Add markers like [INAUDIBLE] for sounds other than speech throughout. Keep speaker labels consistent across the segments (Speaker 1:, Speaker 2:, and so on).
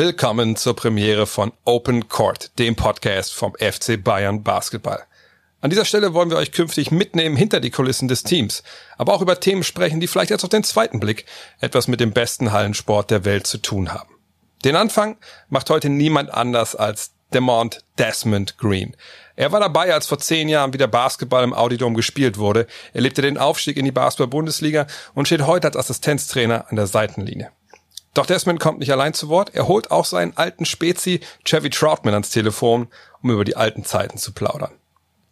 Speaker 1: Willkommen zur Premiere von Open Court, dem Podcast vom FC Bayern Basketball. An dieser Stelle wollen wir euch künftig mitnehmen hinter die Kulissen des Teams, aber auch über Themen sprechen, die vielleicht jetzt auf den zweiten Blick etwas mit dem besten Hallensport der Welt zu tun haben. Den Anfang macht heute niemand anders als Demont Desmond Green. Er war dabei, als vor zehn Jahren wieder Basketball im Audidom gespielt wurde. Er lebte den Aufstieg in die Basketball-Bundesliga und steht heute als Assistenztrainer an der Seitenlinie. Doch Desmond kommt nicht allein zu Wort. Er holt auch seinen alten Spezi Chevy Troutman ans Telefon, um über die alten Zeiten zu plaudern.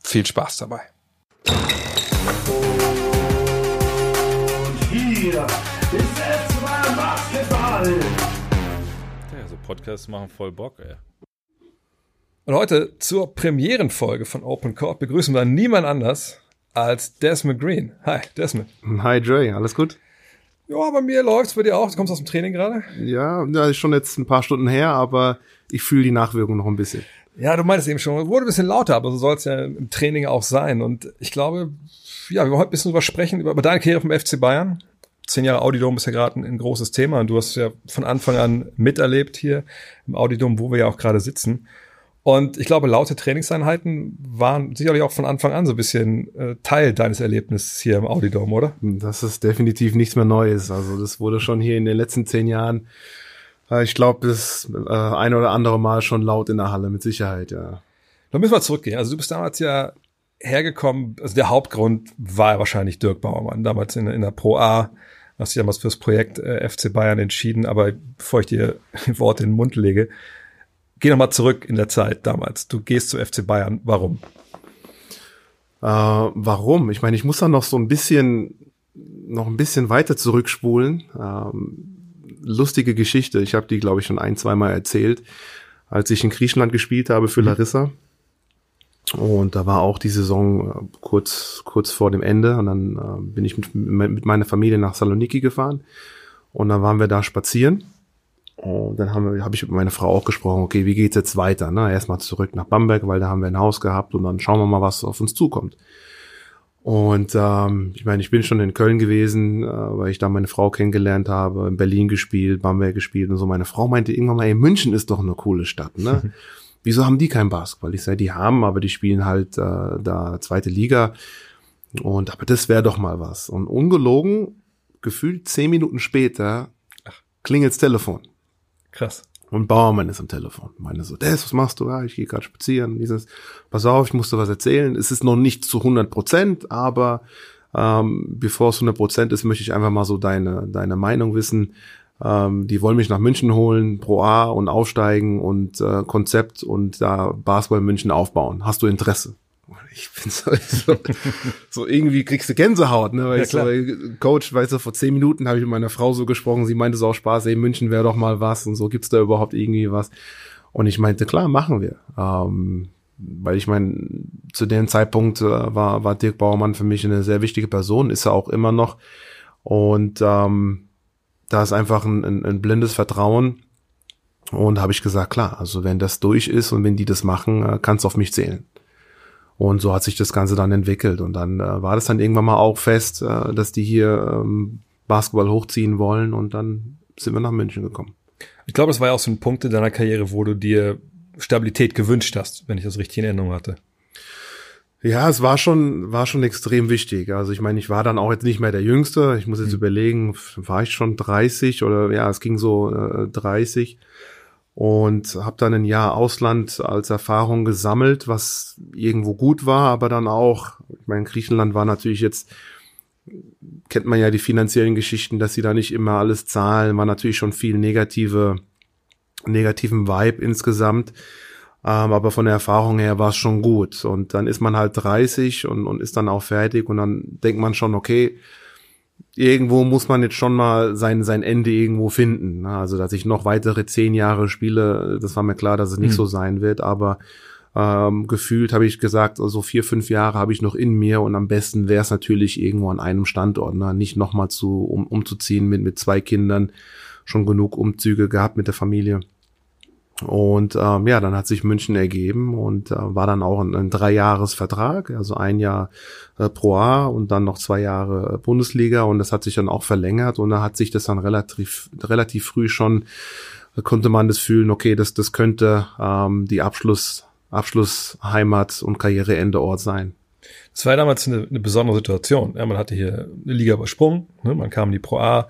Speaker 1: Viel Spaß dabei.
Speaker 2: Und hier ist erstmal Basketball.
Speaker 3: Ja, so Podcasts machen voll Bock, ey.
Speaker 1: Und heute zur Premierenfolge von Open Court begrüßen wir niemand anders als Desmond Green. Hi, Desmond.
Speaker 4: Hi Dre, alles gut?
Speaker 1: Ja, bei mir läuft's, bei dir auch. Du kommst aus dem Training gerade?
Speaker 4: Ja, das ist schon jetzt ein paar Stunden her, aber ich fühle die Nachwirkung noch ein bisschen.
Speaker 1: Ja, du meintest eben schon, wurde ein bisschen lauter, aber so soll es ja im Training auch sein. Und ich glaube, ja, wir wollen heute ein bisschen drüber sprechen, über, über deine Karriere vom FC Bayern. Zehn Jahre Audidom ist ja gerade ein, ein, großes Thema und du hast ja von Anfang an miterlebt hier im Audidom, wo wir ja auch gerade sitzen. Und ich glaube, laute Trainingseinheiten waren sicherlich auch von Anfang an so ein bisschen äh, Teil deines Erlebnisses hier im Audidom, oder?
Speaker 4: Das ist definitiv nichts mehr Neues. Also das wurde schon hier in den letzten zehn Jahren äh, ich glaube, das äh, ein oder andere Mal schon laut in der Halle, mit Sicherheit, ja.
Speaker 1: Dann müssen wir zurückgehen. Also du bist damals ja hergekommen, also der Hauptgrund war wahrscheinlich Dirk Bauermann, damals in, in der Pro A, hast dich damals fürs Projekt äh, FC Bayern entschieden, aber bevor ich dir [LAUGHS] Worte in den Mund lege, geh nochmal zurück in der Zeit damals. Du gehst zu FC Bayern, warum?
Speaker 4: Äh, warum? Ich meine, ich muss da noch so ein bisschen, noch ein bisschen weiter zurückspulen. Ähm, lustige Geschichte. Ich habe die, glaube ich, schon ein, zweimal erzählt, als ich in Griechenland gespielt habe für mhm. Larissa. Und da war auch die Saison äh, kurz, kurz vor dem Ende. Und dann äh, bin ich mit, mit meiner Familie nach Saloniki gefahren. Und dann waren wir da spazieren. Und dann haben wir, habe ich mit meiner Frau auch gesprochen, okay, wie geht's jetzt weiter? Ne? Erstmal zurück nach Bamberg, weil da haben wir ein Haus gehabt und dann schauen wir mal, was auf uns zukommt. Und ähm, ich meine, ich bin schon in Köln gewesen, äh, weil ich da meine Frau kennengelernt habe, in Berlin gespielt, Bamberg gespielt und so. Meine Frau meinte irgendwann mal, ey, München ist doch eine coole Stadt, ne? [LAUGHS] Wieso haben die kein Basketball? Ich sage, die haben, aber die spielen halt äh, da zweite Liga. Und aber das wäre doch mal was. Und ungelogen, gefühlt zehn Minuten später klingelt's Telefon.
Speaker 1: Krass.
Speaker 4: Und Bauermann ist am Telefon. Meine so, Des, was machst du? Ja, ich gehe gerade spazieren. Dieses, pass auf, ich musste was erzählen. Es ist noch nicht zu 100 Prozent, aber ähm, bevor es 100 Prozent ist, möchte ich einfach mal so deine, deine Meinung wissen. Ähm, die wollen mich nach München holen, Pro A und aufsteigen und äh, Konzept und da Basketball München aufbauen. Hast du Interesse? Ich bin so, so, so irgendwie kriegst du Gänsehaut, ne? Weil ja, ich so, Coach, weißt du, vor zehn Minuten habe ich mit meiner Frau so gesprochen, sie meinte so auch Spaß, ey, München wäre doch mal was und so, gibt's da überhaupt irgendwie was? Und ich meinte, klar, machen wir. Ähm, weil ich meine, zu dem Zeitpunkt äh, war, war Dirk Bauermann für mich eine sehr wichtige Person, ist er auch immer noch. Und ähm, da ist einfach ein, ein, ein blindes Vertrauen. Und habe ich gesagt, klar, also wenn das durch ist und wenn die das machen, äh, kannst du auf mich zählen. Und so hat sich das Ganze dann entwickelt. Und dann äh, war das dann irgendwann mal auch fest, äh, dass die hier ähm, Basketball hochziehen wollen. Und dann sind wir nach München gekommen.
Speaker 1: Ich glaube, das war ja auch so ein Punkt in deiner Karriere, wo du dir Stabilität gewünscht hast, wenn ich das richtig in Erinnerung hatte.
Speaker 4: Ja, es war schon, war schon extrem wichtig. Also ich meine, ich war dann auch jetzt nicht mehr der Jüngste. Ich muss jetzt mhm. überlegen, war ich schon 30 oder ja, es ging so äh, 30 und habe dann ein Jahr Ausland als Erfahrung gesammelt, was irgendwo gut war, aber dann auch, ich meine, Griechenland war natürlich jetzt, kennt man ja die finanziellen Geschichten, dass sie da nicht immer alles zahlen, war natürlich schon viel negative, negativen Vibe insgesamt. Ähm, aber von der Erfahrung her war es schon gut. Und dann ist man halt 30 und, und ist dann auch fertig und dann denkt man schon, okay, irgendwo muss man jetzt schon mal sein, sein Ende irgendwo finden. Ne? Also, dass ich noch weitere zehn Jahre spiele, das war mir klar, dass es nicht mhm. so sein wird, aber ähm, gefühlt habe ich gesagt, also vier, fünf Jahre habe ich noch in mir und am besten wäre es natürlich irgendwo an einem Standort, ne? nicht nochmal zu, um, umzuziehen mit, mit zwei Kindern, schon genug Umzüge gehabt mit der Familie. Und ähm, ja, dann hat sich München ergeben und äh, war dann auch ein, ein Dreijahresvertrag, also ein Jahr äh, Pro A und dann noch zwei Jahre äh, Bundesliga und das hat sich dann auch verlängert und da hat sich das dann relativ relativ früh schon konnte man das fühlen, okay, das, das könnte ähm, die Abschluss, Abschlussheimat und Karriereendeort sein.
Speaker 1: Es war damals eine, eine besondere Situation. Ja, man hatte hier eine Liga übersprungen, ne? man kam in die Pro A,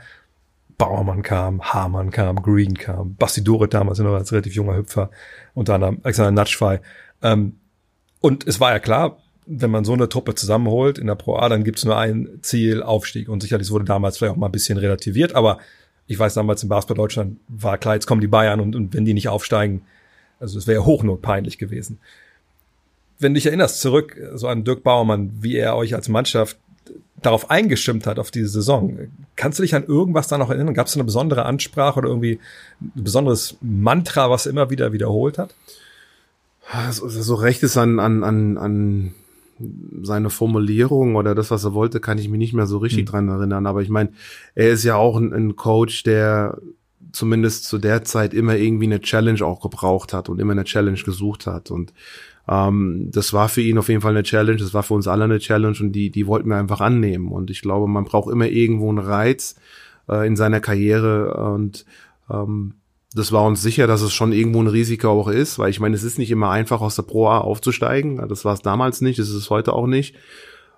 Speaker 1: Bauermann kam, Hamann kam, Green kam, Basti Doret damals noch als relativ junger Hüpfer, unter anderem Alexander Natschfei. Ähm, und es war ja klar, wenn man so eine Truppe zusammenholt in der Pro A, dann gibt es nur ein Ziel, Aufstieg. Und sicherlich wurde damals vielleicht auch mal ein bisschen relativiert, aber ich weiß damals in Basketball Deutschland war klar, jetzt kommen die Bayern und, und wenn die nicht aufsteigen, also es wäre hochnotpeinlich gewesen. Wenn du dich erinnerst zurück, so an Dirk Bauermann, wie er euch als Mannschaft darauf eingestimmt hat, auf diese Saison. Kannst du dich an irgendwas da noch erinnern? Gab es eine besondere Ansprache oder irgendwie ein besonderes Mantra, was er immer wieder wiederholt hat?
Speaker 4: So, so recht ist an, an, an, an seine Formulierung oder das, was er wollte, kann ich mich nicht mehr so richtig mhm. dran erinnern. Aber ich meine, er ist ja auch ein, ein, Coach, der zumindest zu der Zeit immer irgendwie eine Challenge auch gebraucht hat und immer eine Challenge gesucht hat. Und ähm, das war für ihn auf jeden Fall eine Challenge, das war für uns alle eine Challenge und die, die wollten wir einfach annehmen. Und ich glaube, man braucht immer irgendwo einen Reiz äh, in seiner Karriere und ähm, das war uns sicher, dass es schon irgendwo ein Risiko auch ist, weil ich meine, es ist nicht immer einfach aus der Pro A aufzusteigen. Das war es damals nicht, das ist es heute auch nicht.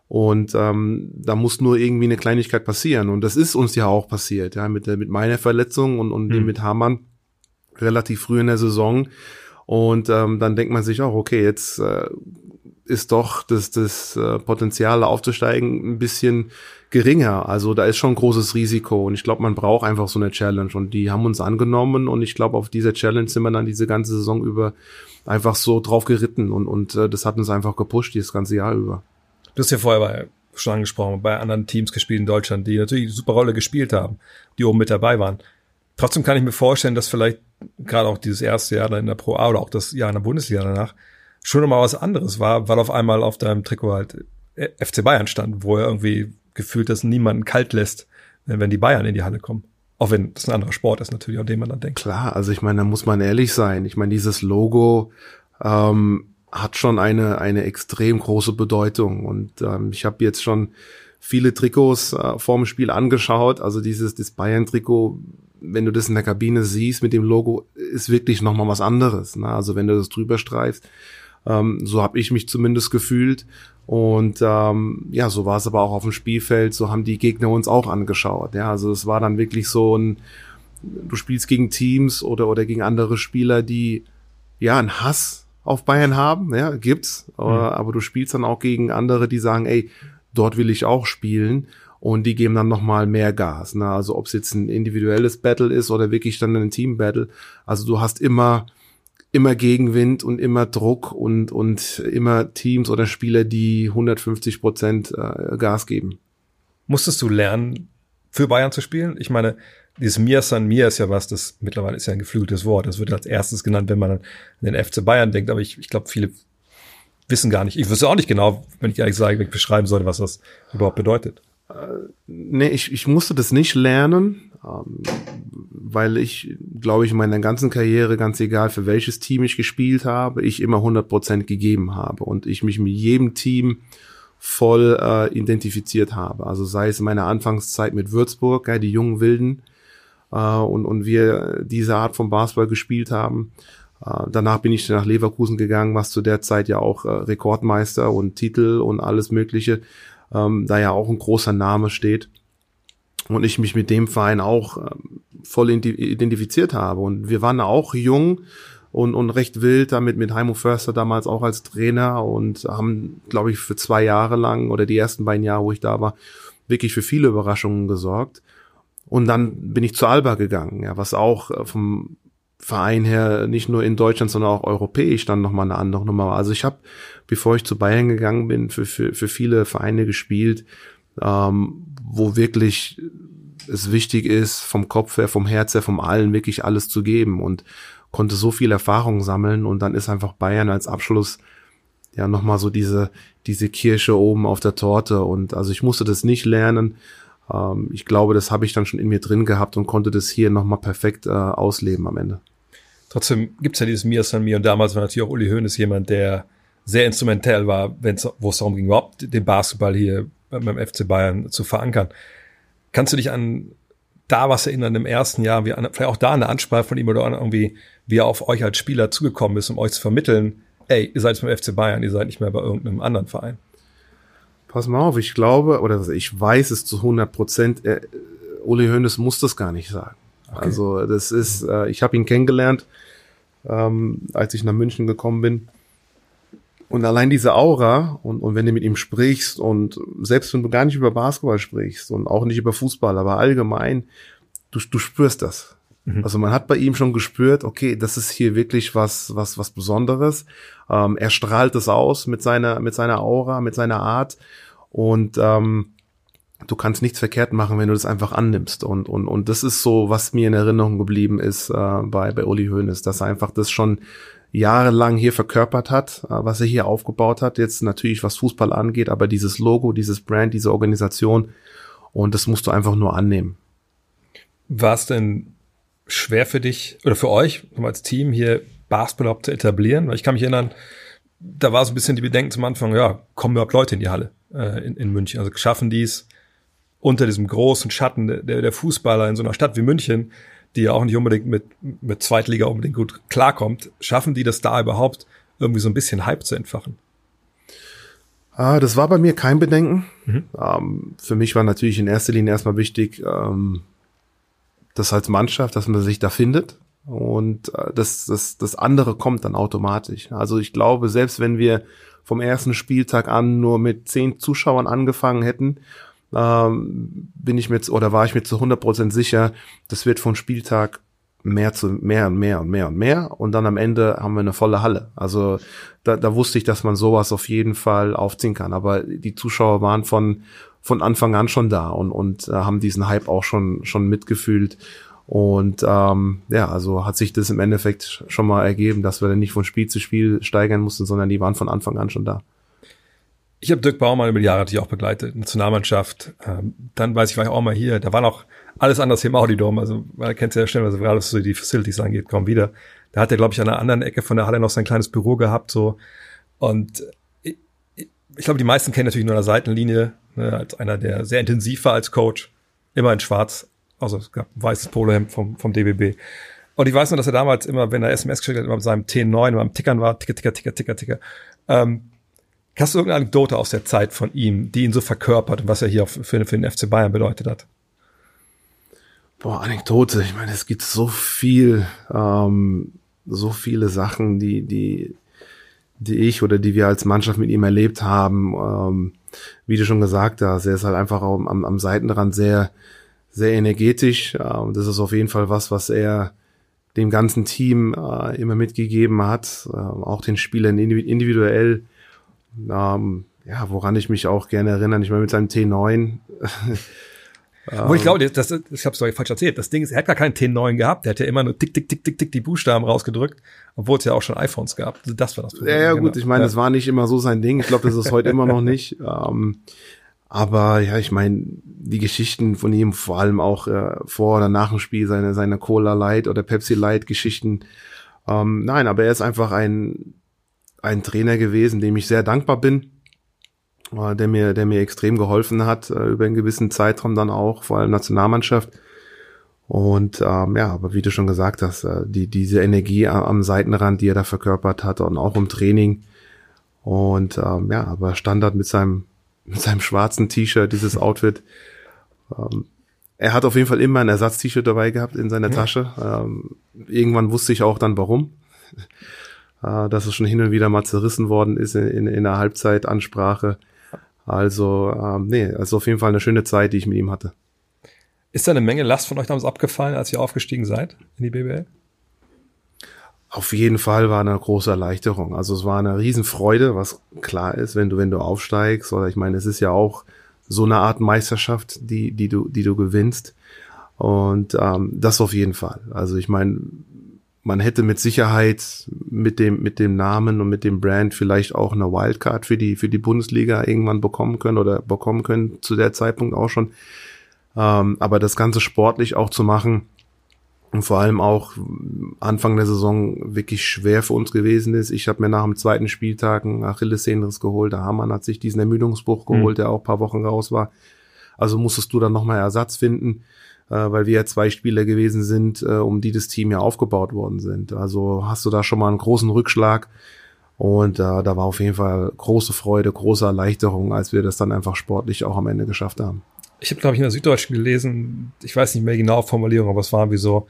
Speaker 4: Und ähm, da muss nur irgendwie eine Kleinigkeit passieren. Und das ist uns ja auch passiert, ja, mit, der, mit meiner Verletzung und, und mhm. mit Hamann relativ früh in der Saison. Und ähm, dann denkt man sich auch, okay, jetzt äh, ist doch das, das äh, Potenzial aufzusteigen ein bisschen geringer. Also da ist schon ein großes Risiko und ich glaube, man braucht einfach so eine Challenge und die haben uns angenommen und ich glaube, auf dieser Challenge sind wir dann diese ganze Saison über einfach so drauf geritten und, und äh, das hat uns einfach gepusht dieses ganze Jahr über.
Speaker 1: Du hast ja vorher bei, schon angesprochen, bei anderen Teams gespielt in Deutschland, die natürlich eine super Rolle gespielt haben, die oben mit dabei waren. Trotzdem kann ich mir vorstellen, dass vielleicht gerade auch dieses erste Jahr in der Pro A oder auch das Jahr in der Bundesliga danach schon nochmal was anderes war, weil auf einmal auf deinem Trikot halt FC Bayern stand, wo er irgendwie gefühlt das niemanden kalt lässt, wenn die Bayern in die Halle kommen. Auch wenn das ein anderer Sport ist natürlich, an dem man dann denkt.
Speaker 4: Klar, also ich meine, da muss man ehrlich sein. Ich meine, dieses Logo ähm, hat schon eine, eine extrem große Bedeutung. Und ähm, ich habe jetzt schon viele Trikots äh, vorm Spiel angeschaut. Also dieses das Bayern-Trikot, wenn du das in der Kabine siehst mit dem Logo, ist wirklich nochmal was anderes. Ne? Also wenn du das drüber streifst. Ähm, so habe ich mich zumindest gefühlt. Und ähm, ja, so war es aber auch auf dem Spielfeld. So haben die Gegner uns auch angeschaut. Ja, also es war dann wirklich so ein, du spielst gegen Teams oder oder gegen andere Spieler, die ja einen Hass auf Bayern haben. Ja, gibt's. Mhm. Aber, aber du spielst dann auch gegen andere, die sagen, ey, dort will ich auch spielen und die geben dann nochmal mehr Gas. Ne? Also ob es jetzt ein individuelles Battle ist oder wirklich dann ein Team-Battle. Also du hast immer immer Gegenwind und immer Druck und, und immer Teams oder Spieler, die 150 Prozent äh, Gas geben.
Speaker 1: Musstest du lernen, für Bayern zu spielen? Ich meine, dieses Mir San Mir ist ja was, das mittlerweile ist ja ein geflügeltes Wort. Das wird als erstes genannt, wenn man an den FC Bayern denkt. Aber ich, ich glaube, viele wissen gar nicht. Ich wüsste auch nicht genau, wenn ich ehrlich sage, wenn ich beschreiben sollte, was das überhaupt bedeutet.
Speaker 4: Nee, ich, ich musste das nicht lernen. Ähm, weil ich, glaube ich, in meiner ganzen Karriere, ganz egal für welches Team ich gespielt habe, ich immer 100% gegeben habe und ich mich mit jedem Team voll äh, identifiziert habe. Also sei es in meiner Anfangszeit mit Würzburg, ja, die jungen Wilden, äh, und, und wir diese Art von Basketball gespielt haben. Äh, danach bin ich nach Leverkusen gegangen, was zu der Zeit ja auch äh, Rekordmeister und Titel und alles Mögliche, ähm, da ja auch ein großer Name steht und ich mich mit dem Verein auch ähm, voll identifiziert habe. Und wir waren auch jung und, und recht wild damit mit Heimo Förster damals auch als Trainer und haben, glaube ich, für zwei Jahre lang oder die ersten beiden Jahre, wo ich da war, wirklich für viele Überraschungen gesorgt. Und dann bin ich zu Alba gegangen, ja, was auch äh, vom Verein her nicht nur in Deutschland, sondern auch europäisch dann nochmal eine andere Nummer. Also ich habe, bevor ich zu Bayern gegangen bin, für, für, für viele Vereine gespielt, ähm, wo wirklich es wichtig ist, vom Kopf her, vom Herz her, vom Allen wirklich alles zu geben und konnte so viel Erfahrung sammeln und dann ist einfach Bayern als Abschluss ja nochmal so diese, diese Kirsche oben auf der Torte und also ich musste das nicht lernen. Ähm, ich glaube, das habe ich dann schon in mir drin gehabt und konnte das hier nochmal perfekt äh, ausleben am Ende.
Speaker 1: Trotzdem gibt's ja dieses Mir an mir und damals war natürlich auch Uli Hoeneß jemand, der sehr instrumentell war, wo es darum ging, überhaupt den Basketball hier beim FC Bayern zu verankern. Kannst du dich an da was erinnern im ersten Jahr, wie, vielleicht auch da eine Ansprache von ihm oder irgendwie, wie er auf euch als Spieler zugekommen ist, um euch zu vermitteln, ey, ihr seid jetzt beim FC Bayern, ihr seid nicht mehr bei irgendeinem anderen Verein.
Speaker 4: Pass mal auf, ich glaube, oder ich weiß es zu 100 Prozent, äh, Uli Hoeneß muss das gar nicht sagen. Okay. Also das ist, äh, ich habe ihn kennengelernt, ähm, als ich nach München gekommen bin. Und allein diese Aura und, und wenn du mit ihm sprichst und selbst wenn du gar nicht über Basketball sprichst und auch nicht über Fußball, aber allgemein, du, du spürst das. Mhm. Also man hat bei ihm schon gespürt, okay, das ist hier wirklich was, was, was Besonderes. Ähm, er strahlt es aus mit seiner, mit seiner Aura, mit seiner Art und ähm, du kannst nichts verkehrt machen, wenn du das einfach annimmst. Und, und, und das ist so, was mir in Erinnerung geblieben ist äh, bei, bei Uli Hoeneß, dass er einfach das schon jahrelang hier verkörpert hat, äh, was er hier aufgebaut hat. Jetzt natürlich, was Fußball angeht, aber dieses Logo, dieses Brand, diese Organisation und das musst du einfach nur annehmen.
Speaker 1: War es denn schwer für dich oder für euch als Team hier Basketball überhaupt zu etablieren? Weil ich kann mich erinnern, da war so ein bisschen die Bedenken zum Anfang, ja, kommen überhaupt Leute in die Halle äh, in, in München? Also schaffen die es unter diesem großen Schatten der, der Fußballer in so einer Stadt wie München, die ja auch nicht unbedingt mit, mit Zweitliga unbedingt gut klarkommt, schaffen die das da überhaupt irgendwie so ein bisschen Hype zu entfachen?
Speaker 4: Ah, das war bei mir kein Bedenken. Mhm. Ähm, für mich war natürlich in erster Linie erstmal wichtig, ähm, das als Mannschaft, dass man sich da findet. Und äh, das, das, das andere kommt dann automatisch. Also ich glaube, selbst wenn wir vom ersten Spieltag an nur mit zehn Zuschauern angefangen hätten ähm, bin ich mir jetzt, oder war ich mir zu 100% sicher, das wird von Spieltag mehr zu mehr und mehr und mehr und mehr und dann am Ende haben wir eine volle Halle. Also da, da wusste ich, dass man sowas auf jeden Fall aufziehen kann. Aber die Zuschauer waren von von Anfang an schon da und und äh, haben diesen Hype auch schon schon mitgefühlt. Und ähm, ja, also hat sich das im Endeffekt schon mal ergeben, dass wir dann nicht von Spiel zu Spiel steigern mussten, sondern die waren von Anfang an schon da.
Speaker 1: Ich habe Dirk Baumann über die Jahre natürlich auch begleitet, Nationalmannschaft. Ähm, dann weiß ich, war ich auch mal hier. Da war noch alles anders hier im Audidom. Also man kennt ja schnell, also gerade was so die Facilities angeht, kaum wieder. Da hat er, glaube ich, an einer anderen Ecke von der Halle noch sein kleines Büro gehabt. so Und ich, ich glaube, die meisten kennen natürlich nur eine Seitenlinie, ne, als einer, der sehr intensiv war als Coach. Immer in schwarz. Also es gab ein weißes Polohemd vom, vom DBB. Und ich weiß nur, dass er damals immer, wenn er SMS geschickt hat, immer mit seinem T9, immer am Tickern war, Ticker, Ticker, Ticker, Ticker, Ticker. Ähm, Hast du irgendeine Anekdote aus der Zeit von ihm, die ihn so verkörpert und was er hier für, für den FC Bayern bedeutet hat?
Speaker 4: Boah, Anekdote. Ich meine, es gibt so viel, ähm, so viele Sachen, die, die, die ich oder die wir als Mannschaft mit ihm erlebt haben. Ähm, wie du schon gesagt hast, er ist halt einfach am, am Seitenrand sehr, sehr energetisch. Ähm, das ist auf jeden Fall was, was er dem ganzen Team äh, immer mitgegeben hat, äh, auch den Spielern individuell ähm, ja, woran ich mich auch gerne erinnere, ich meine mit seinem T9. [LAUGHS]
Speaker 1: Wo ich glaube, das, das, ich habe es falsch erzählt. Das Ding ist, er hat gar keinen T9 gehabt. Der hat ja immer nur tick, tick, tick, tick, tick die Buchstaben rausgedrückt, obwohl es ja auch schon iPhones gab. Das war das
Speaker 4: Problem. Ja, ja gut, genau. ich meine, ja. das war nicht immer so sein Ding. Ich glaube, das ist heute immer noch nicht. [LAUGHS] Ähm, aber ja, ich meine, die Geschichten von ihm, vor allem auch äh, vor oder nach dem Spiel, seine, seine Cola Light oder Pepsi Light Geschichten. Ähm, nein, aber er ist einfach ein ein Trainer gewesen, dem ich sehr dankbar bin, äh, der mir, der mir extrem geholfen hat, äh, über einen gewissen Zeitraum dann auch, vor allem Nationalmannschaft. Und ähm, ja, aber wie du schon gesagt hast, äh, die, diese Energie am Seitenrand, die er da verkörpert hat und auch im Training. Und ähm, ja, aber Standard mit seinem, mit seinem schwarzen T-Shirt, dieses [LAUGHS] Outfit. Ähm, er hat auf jeden Fall immer ein Ersatz-T-Shirt dabei gehabt in seiner Tasche. Ähm, irgendwann wusste ich auch dann warum äh, dass es schon hin und wieder mal zerrissen worden ist in, in, in der Halbzeitansprache. Also, ähm, nee, also auf jeden Fall eine schöne Zeit, die ich mit ihm hatte.
Speaker 1: Ist da eine Menge Last von euch damals abgefallen, als ihr aufgestiegen seid in die BBL?
Speaker 4: Auf jeden Fall war eine große Erleichterung. Also es war eine Riesenfreude, was klar ist, wenn du, wenn du aufsteigst. Oder ich meine, es ist ja auch so eine Art Meisterschaft, die, die du, die du gewinnst. Und ähm, das auf jeden Fall. Also ich meine, man hätte mit Sicherheit mit dem, mit dem Namen und mit dem Brand vielleicht auch eine Wildcard für die, für die Bundesliga irgendwann bekommen können oder bekommen können zu der Zeitpunkt auch schon. Ähm, aber das Ganze sportlich auch zu machen und vor allem auch Anfang der Saison wirklich schwer für uns gewesen ist. Ich habe mir nach dem zweiten Spieltag einen Achillessehnenriss geholt. Der Hamann hat sich diesen Ermüdungsbruch geholt, mhm. der auch paar Wochen raus war. Also musstest du dann nochmal Ersatz finden. Äh, weil wir ja zwei Spieler gewesen sind, äh, um die das Team ja aufgebaut worden sind. Also hast du da schon mal einen großen Rückschlag. Und äh, da war auf jeden Fall große Freude, große Erleichterung, als wir das dann einfach sportlich auch am Ende geschafft haben.
Speaker 1: Ich habe, glaube ich, in der Süddeutschen gelesen, ich weiß nicht mehr genau Formulierung, aber es war wie so,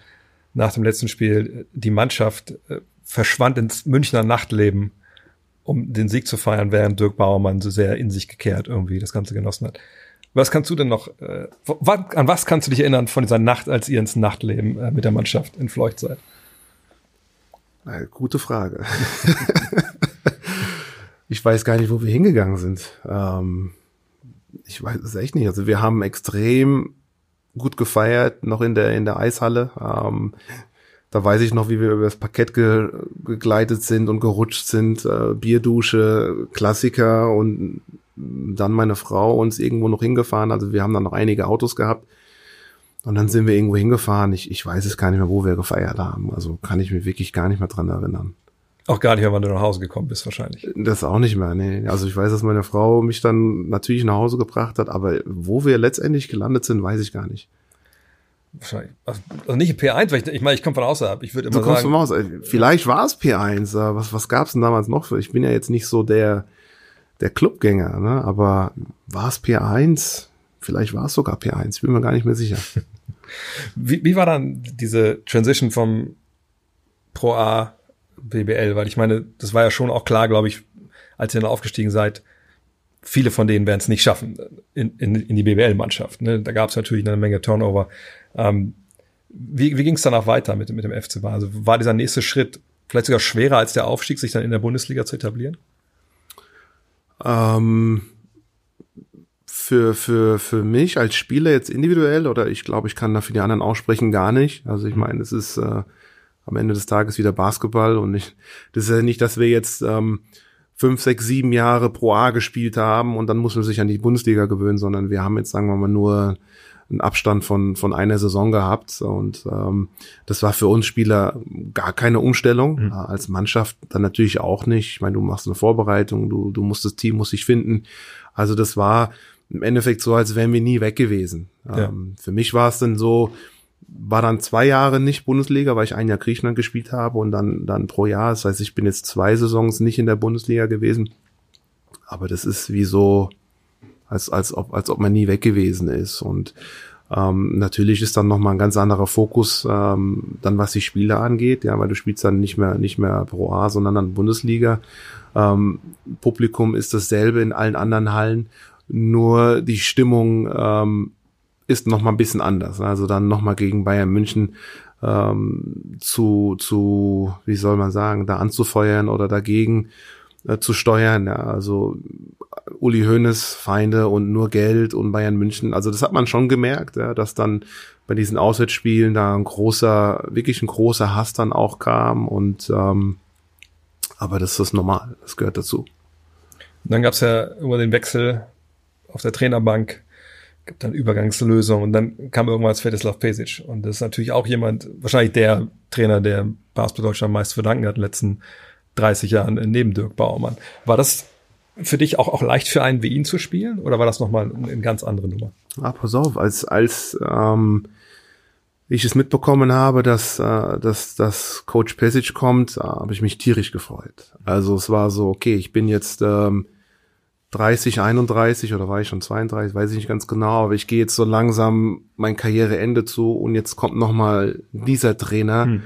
Speaker 1: nach dem letzten Spiel, die Mannschaft äh, verschwand ins Münchner Nachtleben, um den Sieg zu feiern, während Dirk Bauermann so sehr in sich gekehrt irgendwie das Ganze genossen hat. Was kannst du denn noch, äh, an was kannst du dich erinnern von dieser Nacht, als ihr ins Nachtleben äh, mit der Mannschaft in Fleucht seid?
Speaker 4: Äh, gute Frage. [LAUGHS] ich weiß gar nicht, wo wir hingegangen sind. Ähm, ich weiß es echt nicht. Also wir haben extrem gut gefeiert, noch in der in der Eishalle. Ähm, da weiß ich noch, wie wir über das Parkett ge gegleitet sind und gerutscht sind. Äh, Bierdusche, Klassiker und dann meine Frau uns irgendwo noch hingefahren. Also wir haben dann noch einige Autos gehabt. Und dann sind wir irgendwo hingefahren. Ich, ich weiß es gar nicht mehr, wo wir gefeiert haben. Also kann ich mich wirklich gar nicht mehr dran erinnern.
Speaker 1: Auch gar nicht mehr, wann du nach Hause gekommen bist, wahrscheinlich.
Speaker 4: Das auch nicht mehr, nee. Also ich weiß, dass meine Frau mich dann natürlich nach Hause gebracht hat, aber wo wir letztendlich gelandet sind, weiß ich gar nicht.
Speaker 1: Wahrscheinlich. Also, also nicht P1, weil ich, ich meine, ich komme von außerhalb. Ich würde immer
Speaker 4: du kommst
Speaker 1: sagen.
Speaker 4: vom Haus. Vielleicht war es P1. äh, Was, was gab's denn damals noch für? Ich bin ja jetzt nicht so der, der Clubgänger, ne? aber war es P1? Vielleicht war es sogar P1, ich bin mir gar nicht mehr sicher. [LAUGHS]
Speaker 1: Wie, wie war dann diese Transition vom Pro A BBL? Weil ich meine, das war ja schon auch klar, glaube ich, als ihr dann aufgestiegen seid, viele von denen werden es nicht schaffen in, in, in die BBL-Mannschaft. Ne? Da gab es natürlich eine Menge Turnover. Ähm, wie wie ging es danach weiter mit, mit dem FC Bayern? Also war dieser nächste Schritt vielleicht sogar schwerer als der Aufstieg, sich dann in der Bundesliga zu etablieren?
Speaker 4: Ähm, für, für, für mich als Spieler jetzt individuell oder ich glaube, ich kann da für die anderen aussprechen, gar nicht. Also ich meine, es ist äh, am Ende des Tages wieder Basketball und ich, das ist ja nicht, dass wir jetzt ähm, fünf, sechs, sieben Jahre pro A gespielt haben und dann muss man sich an die Bundesliga gewöhnen, sondern wir haben jetzt, sagen wir mal, nur einen Abstand von, von einer Saison gehabt und ähm, das war für uns Spieler gar keine Umstellung, mhm. als Mannschaft dann natürlich auch nicht. Ich meine, du machst eine Vorbereitung, du, du musst das Team muss sich finden. Also das war im Endeffekt so, als wären wir nie weg gewesen. Ja. Ähm, für mich war es dann so, war dann zwei Jahre nicht Bundesliga, weil ich ein Jahr Griechenland gespielt habe und dann, dann pro Jahr. Das heißt, ich bin jetzt zwei Saisons nicht in der Bundesliga gewesen. Aber das ist wie so, als, als, ob, als ob man nie weg gewesen ist. Und ähm, natürlich ist dann nochmal ein ganz anderer Fokus, ähm, dann was die Spiele angeht, ja, weil du spielst dann nicht mehr, nicht mehr Pro A, sondern dann Bundesliga. Ähm, Publikum ist dasselbe in allen anderen Hallen nur die Stimmung ähm, ist noch mal ein bisschen anders. Also dann noch mal gegen Bayern München ähm, zu, zu, wie soll man sagen, da anzufeuern oder dagegen äh, zu steuern. Ja, also Uli Hoeneß Feinde und nur Geld und Bayern München. Also das hat man schon gemerkt, ja, dass dann bei diesen Auswärtsspielen da ein großer, wirklich ein großer Hass dann auch kam und ähm, aber das ist normal, das gehört dazu.
Speaker 1: Und dann gab es ja über den Wechsel auf der Trainerbank, gibt dann Übergangslösung und dann kam irgendwann Svetislav Pesic und das ist natürlich auch jemand, wahrscheinlich der Trainer, der Basketball Deutschland meist verdanken hat in den letzten 30 Jahren neben Dirk Bauermann. War das für dich auch, auch leicht für einen wie ihn zu spielen oder war das nochmal eine ganz andere Nummer?
Speaker 4: Ah, pass auf, als, als ähm, ich es mitbekommen habe, dass, äh, dass, dass Coach Pesic kommt, äh, habe ich mich tierisch gefreut. Also es war so, okay, ich bin jetzt ähm, 30, 31 oder war ich schon 32, weiß ich nicht ganz genau, aber ich gehe jetzt so langsam mein Karriereende zu und jetzt kommt noch mal dieser Trainer. Hm.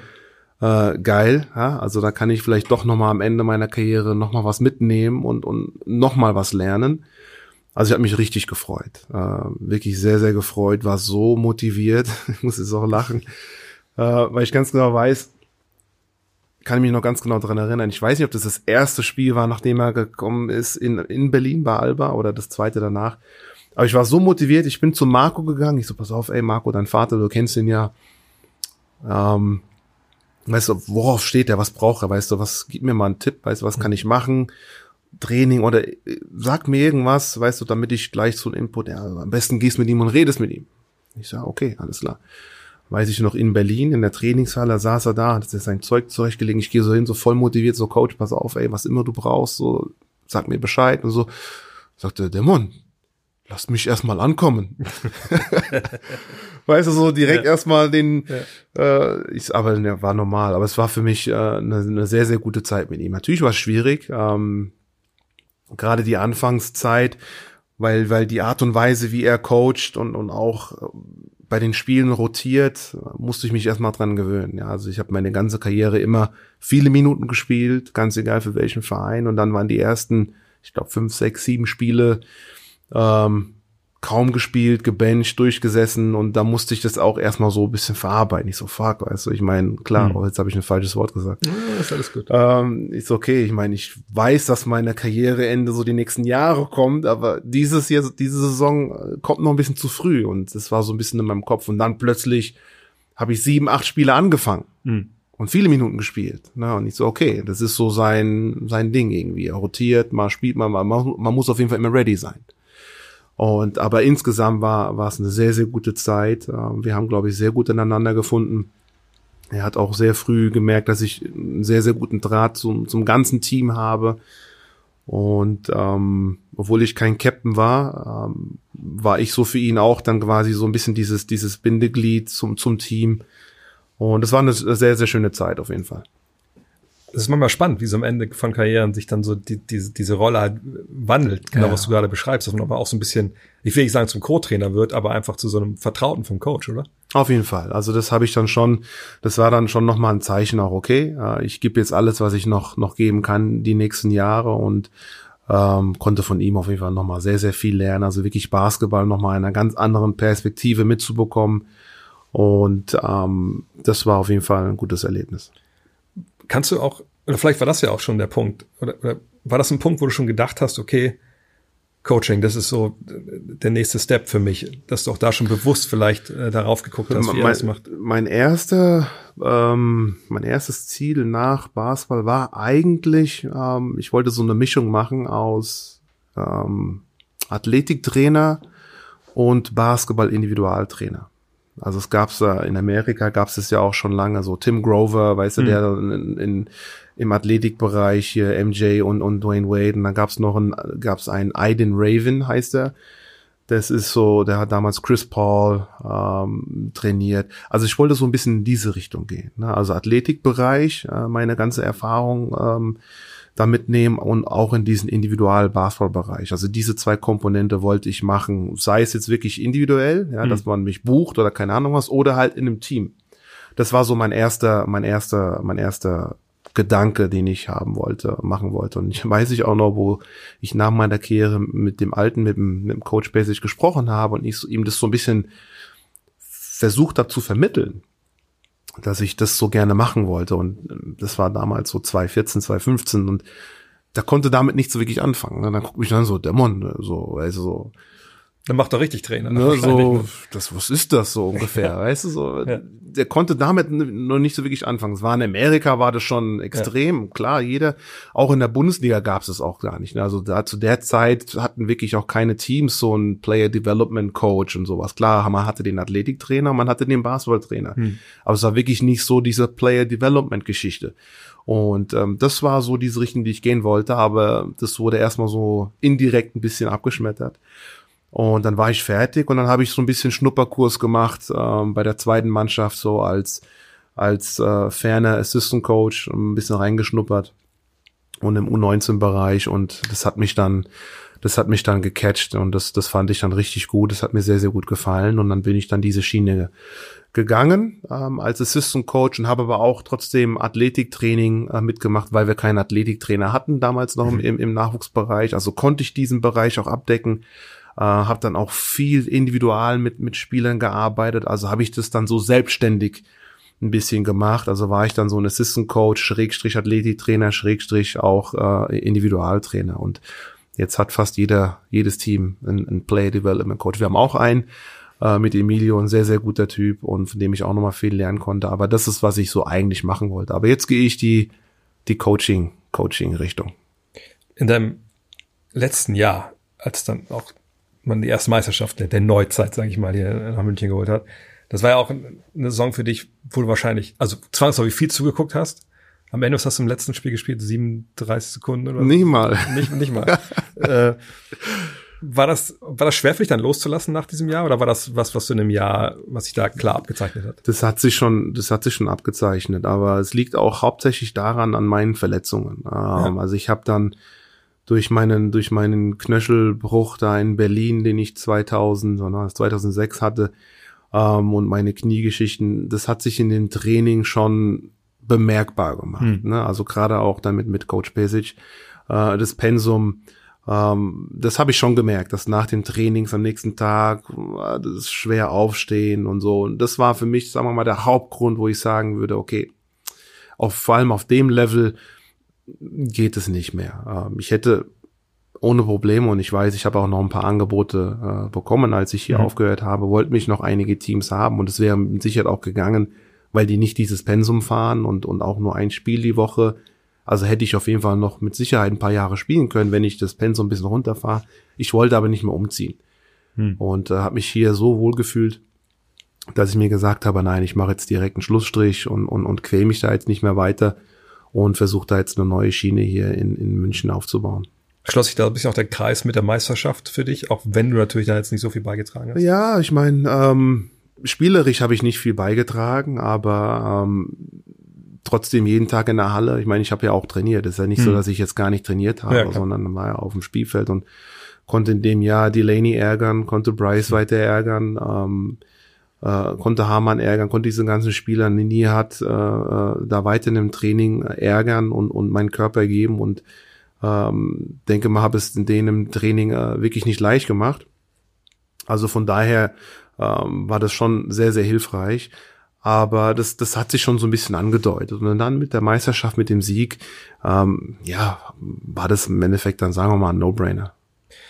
Speaker 4: Äh, geil, ja, also da kann ich vielleicht doch noch mal am Ende meiner Karriere noch mal was mitnehmen und und noch mal was lernen. Also ich habe mich richtig gefreut, äh, wirklich sehr sehr gefreut, war so motiviert, [LAUGHS] ich muss jetzt auch lachen, äh, weil ich ganz genau weiß, kann ich mich noch ganz genau dran erinnern. Ich weiß nicht, ob das das erste Spiel war, nachdem er gekommen ist in, in Berlin bei Alba oder das zweite danach. Aber ich war so motiviert, ich bin zu Marco gegangen. Ich so, pass auf, ey Marco, dein Vater, du kennst ihn ja. Ähm, weißt du, worauf steht er, was braucht er, weißt du, was, gib mir mal einen Tipp, weißt du, was kann ich machen? Training oder äh, sag mir irgendwas, weißt du, damit ich gleich so einen Input, ja, am besten gehst mit ihm und redest mit ihm. Ich sag, okay, alles klar weiß ich noch, in Berlin, in der Trainingshalle, saß er da, hat sich sein Zeug zurechtgelegt. Ich gehe so hin, so voll motiviert, so Coach, pass auf, ey, was immer du brauchst, so, sag mir Bescheid und so. Sagte, Dämon, lass mich erstmal ankommen. [LAUGHS] weißt du, so direkt
Speaker 3: Ja.
Speaker 4: erstmal den, äh, ich, aber ne, war normal. Aber es war für mich äh, eine, eine sehr, sehr gute Zeit mit ihm. Natürlich war es schwierig, ähm, gerade die Anfangszeit, weil, weil die Art und Weise, wie er coacht und, und auch äh, bei den Spielen rotiert, musste ich mich erstmal dran gewöhnen. Ja, also ich habe meine ganze Karriere immer viele Minuten gespielt, ganz egal für welchen Verein. Und dann waren die ersten, ich glaube, fünf, sechs, sieben Spiele ähm, kaum gespielt, gebencht, durchgesessen und da musste ich das auch erstmal so ein bisschen verarbeiten. Ich so, fuck, weißt du, ich meine, klar,
Speaker 3: Hm.
Speaker 4: oh, jetzt habe ich ein falsches Wort gesagt.
Speaker 1: Ja, ist alles gut.
Speaker 4: Ähm, ist okay, ich meine, ich weiß, dass meine Karriereende so die nächsten Jahre kommt, aber dieses Jahr, diese Saison äh, kommt noch ein bisschen zu früh und das war so ein bisschen in meinem Kopf und dann plötzlich habe ich sieben, acht Spiele angefangen
Speaker 3: Hm.
Speaker 4: und viele Minuten gespielt. Ne? Und ich so, okay, das ist so sein, sein Ding irgendwie. Er rotiert, mal spielt man, man, man muss auf jeden Fall immer ready sein. Und aber insgesamt war, war es eine sehr, sehr gute Zeit. Ähm, Wir haben, glaube ich, sehr gut ineinander gefunden. Er hat auch sehr früh gemerkt, dass ich einen sehr, sehr guten Draht zum, zum ganzen Team habe. Und ähm, obwohl ich kein Captain war, ähm, war ich so für ihn auch dann quasi so ein bisschen dieses, dieses Bindeglied zum, zum Team. Und es war eine sehr, sehr schöne Zeit auf jeden Fall.
Speaker 1: Es ist manchmal spannend, wie so am Ende von Karrieren sich dann so die, diese, diese Rolle halt wandelt, genau
Speaker 4: Ja.
Speaker 1: was du gerade beschreibst, dass man aber auch so ein bisschen, ich will nicht sagen zum Co-Trainer wird, aber einfach zu so einem Vertrauten vom Coach, oder?
Speaker 4: Auf jeden Fall. Also das habe ich dann schon, das war dann schon nochmal ein Zeichen auch, okay, äh, ich gebe jetzt alles, was ich noch, noch geben kann die nächsten Jahre und ähm, konnte von ihm auf jeden Fall nochmal sehr, sehr viel lernen. Also wirklich Basketball nochmal in einer ganz anderen Perspektive mitzubekommen. Und ähm, das war auf jeden Fall ein gutes Erlebnis.
Speaker 1: Kannst du auch, oder vielleicht war das ja auch schon der Punkt, oder, oder war das ein Punkt, wo du schon gedacht hast, okay, Coaching, das ist so der nächste Step für mich, dass du auch da schon bewusst vielleicht äh, darauf geguckt hast, wie er das
Speaker 4: mein,
Speaker 1: macht.
Speaker 4: mein erster, ähm, mein erstes Ziel nach Basketball war eigentlich, ähm, ich wollte so eine Mischung machen aus ähm, Athletiktrainer und Basketball-Individualtrainer. Also es gab's äh, in Amerika gab's es ja auch schon lange so Tim Grover, weißt du,
Speaker 1: Mhm.
Speaker 4: der in, in, im Athletikbereich hier MJ und, und Dwayne Wade und dann gab's noch ein gab's einen Aiden Raven heißt er. Das ist so, der hat damals Chris Paul ähm, trainiert. Also ich wollte so ein bisschen in diese Richtung gehen. Ne? Also Athletikbereich, äh, meine ganze Erfahrung ähm, da mitnehmen und auch in diesen Individual-Basketball-Bereich. Also diese zwei Komponente wollte ich machen, sei es jetzt wirklich individuell, ja,
Speaker 1: Mhm.
Speaker 4: dass man mich bucht oder keine Ahnung was, oder halt in einem Team. Das war so mein erster, mein erster, mein erster Gedanke, den ich haben wollte, machen wollte. Und ich weiß ich auch noch, wo ich nach meiner Karriere mit dem Alten, mit dem, mit dem Coach Basic gesprochen habe und ich ihm das so ein bisschen versucht habe zu vermitteln, dass ich das so gerne machen wollte. Und ähm, das war damals so 2014, 2015 und da konnte damit nicht so wirklich anfangen. ne? Dann guckt mich dann so, Dämon, ne, so, also so,
Speaker 1: Dann macht er richtig Trainer.
Speaker 4: ne, so,
Speaker 1: ne?
Speaker 4: das, was ist das so ungefähr, [LAUGHS] weißt du, so,
Speaker 1: Ja.
Speaker 4: der konnte damit noch nicht so wirklich anfangen. Es war in Amerika, war das schon extrem, klar, jeder, auch in der Bundesliga gab es es auch gar nicht, ne? also da zu der Zeit hatten wirklich auch keine Teams so einen Player Development Coach und sowas, klar, man hatte den Athletiktrainer, man hatte den Basketballtrainer, aber es war wirklich nicht so diese Player Development Geschichte. Und ähm, das war so diese Richtung, die ich gehen wollte, aber das wurde erstmal so indirekt ein bisschen abgeschmettert. Und dann war ich fertig und dann habe ich so ein bisschen Schnupperkurs gemacht ähm, bei der zweiten Mannschaft, so als, als äh, ferner Assistant Coach, ein bisschen reingeschnuppert und im U19-Bereich und das hat mich dann, das hat mich dann gecatcht und das, das fand ich dann richtig gut. Das hat mir sehr, sehr gut gefallen und dann bin ich dann diese Schiene gegangen ähm, als Assistant Coach und habe aber auch trotzdem Athletiktraining äh, mitgemacht, weil wir keinen Athletiktrainer hatten damals noch im, im, im Nachwuchsbereich. Also konnte ich diesen Bereich auch abdecken. Äh, habe dann auch viel individual mit mit Spielern gearbeitet. Also habe ich das dann so selbstständig ein bisschen gemacht. Also war ich dann so ein Assistant Coach, Schrägstrich Athletiktrainer, Schrägstrich auch äh, Individualtrainer. Und jetzt hat fast jeder jedes Team einen, einen Player Development Coach. Wir haben auch einen äh, mit Emilio, ein sehr, sehr guter Typ und von dem ich auch nochmal viel lernen konnte. Aber das ist, was ich so eigentlich machen wollte. Aber jetzt gehe ich die, die Coaching, Coaching-Richtung.
Speaker 1: In deinem letzten Jahr, als dann auch man die erste Meisterschaft der Neuzeit, sage ich mal, hier nach München geholt hat, das war ja auch eine Saison für dich, wo du wahrscheinlich, also zwangsläufig viel zugeguckt hast. Am Ende hast du im letzten Spiel gespielt, 37 Sekunden oder?
Speaker 4: Nicht mal.
Speaker 1: Nicht, nicht mal. [LAUGHS] äh, War das, war das schwer für dich dann loszulassen nach diesem Jahr oder war das was, was du in einem Jahr, was sich da klar abgezeichnet hat?
Speaker 4: Das hat sich schon, das hat sich schon abgezeichnet, aber es liegt auch hauptsächlich daran an meinen Verletzungen. Ähm, Also ich habe dann durch meinen durch meinen Knöchelbruch da in Berlin, den ich 2000 oder 2006 hatte ähm, und meine Kniegeschichten, das hat sich in dem Training schon bemerkbar gemacht.
Speaker 1: Hm.
Speaker 4: Ne? Also gerade auch damit mit Coach Pesic, äh, das Pensum ähm, das habe ich schon gemerkt, dass nach den Trainings am nächsten Tag äh, das ist schwer aufstehen und so. Und das war für mich, sagen wir mal, der Hauptgrund, wo ich sagen würde, okay, auf, vor allem auf dem Level geht es nicht mehr. Ähm, ich hätte ohne Probleme und ich weiß, ich habe auch noch ein paar Angebote äh, bekommen, als ich hier
Speaker 1: Mhm.
Speaker 4: aufgehört habe, wollten mich noch einige Teams haben und es wäre mit Sicherheit auch gegangen, weil die nicht dieses Pensum fahren und, und auch nur ein Spiel die Woche. Also hätte ich auf jeden Fall noch mit Sicherheit ein paar Jahre spielen können, wenn ich das Pensum ein bisschen runterfahre. Ich wollte aber nicht mehr umziehen.
Speaker 1: Hm.
Speaker 4: Und äh, habe mich hier so wohl gefühlt, dass ich mir gesagt habe, nein, ich mache jetzt direkt einen Schlussstrich und, und, und quäl mich da jetzt nicht mehr weiter und versuche da jetzt eine neue Schiene hier in, in München aufzubauen.
Speaker 1: Schloss sich da ein bisschen auch der Kreis mit der Meisterschaft für dich, auch wenn du natürlich da jetzt nicht so viel beigetragen hast?
Speaker 4: Ja, ich meine, ähm, spielerisch habe ich nicht viel beigetragen, aber ähm, trotzdem jeden Tag in der Halle. Ich meine, ich habe ja auch trainiert. Es ist ja nicht so,
Speaker 1: Hm.
Speaker 4: dass ich jetzt gar nicht trainiert habe,
Speaker 1: Ja,
Speaker 4: sondern war ja auf dem Spielfeld und konnte in dem Jahr Delaney ärgern, konnte Bryce weiter ärgern, ähm, äh, konnte Hamann ärgern, konnte diese ganzen Spieler, Nini hat äh, äh, da weiter in dem Training ärgern und, und meinen Körper geben und ähm, denke mal, habe es denen im Training äh, wirklich nicht leicht gemacht. Also von daher ähm, war das schon sehr, sehr hilfreich. Aber das, das hat sich schon so ein bisschen angedeutet. Und dann mit der Meisterschaft, mit dem Sieg, ähm, ja, war das im Endeffekt dann, sagen wir mal, ein No-Brainer.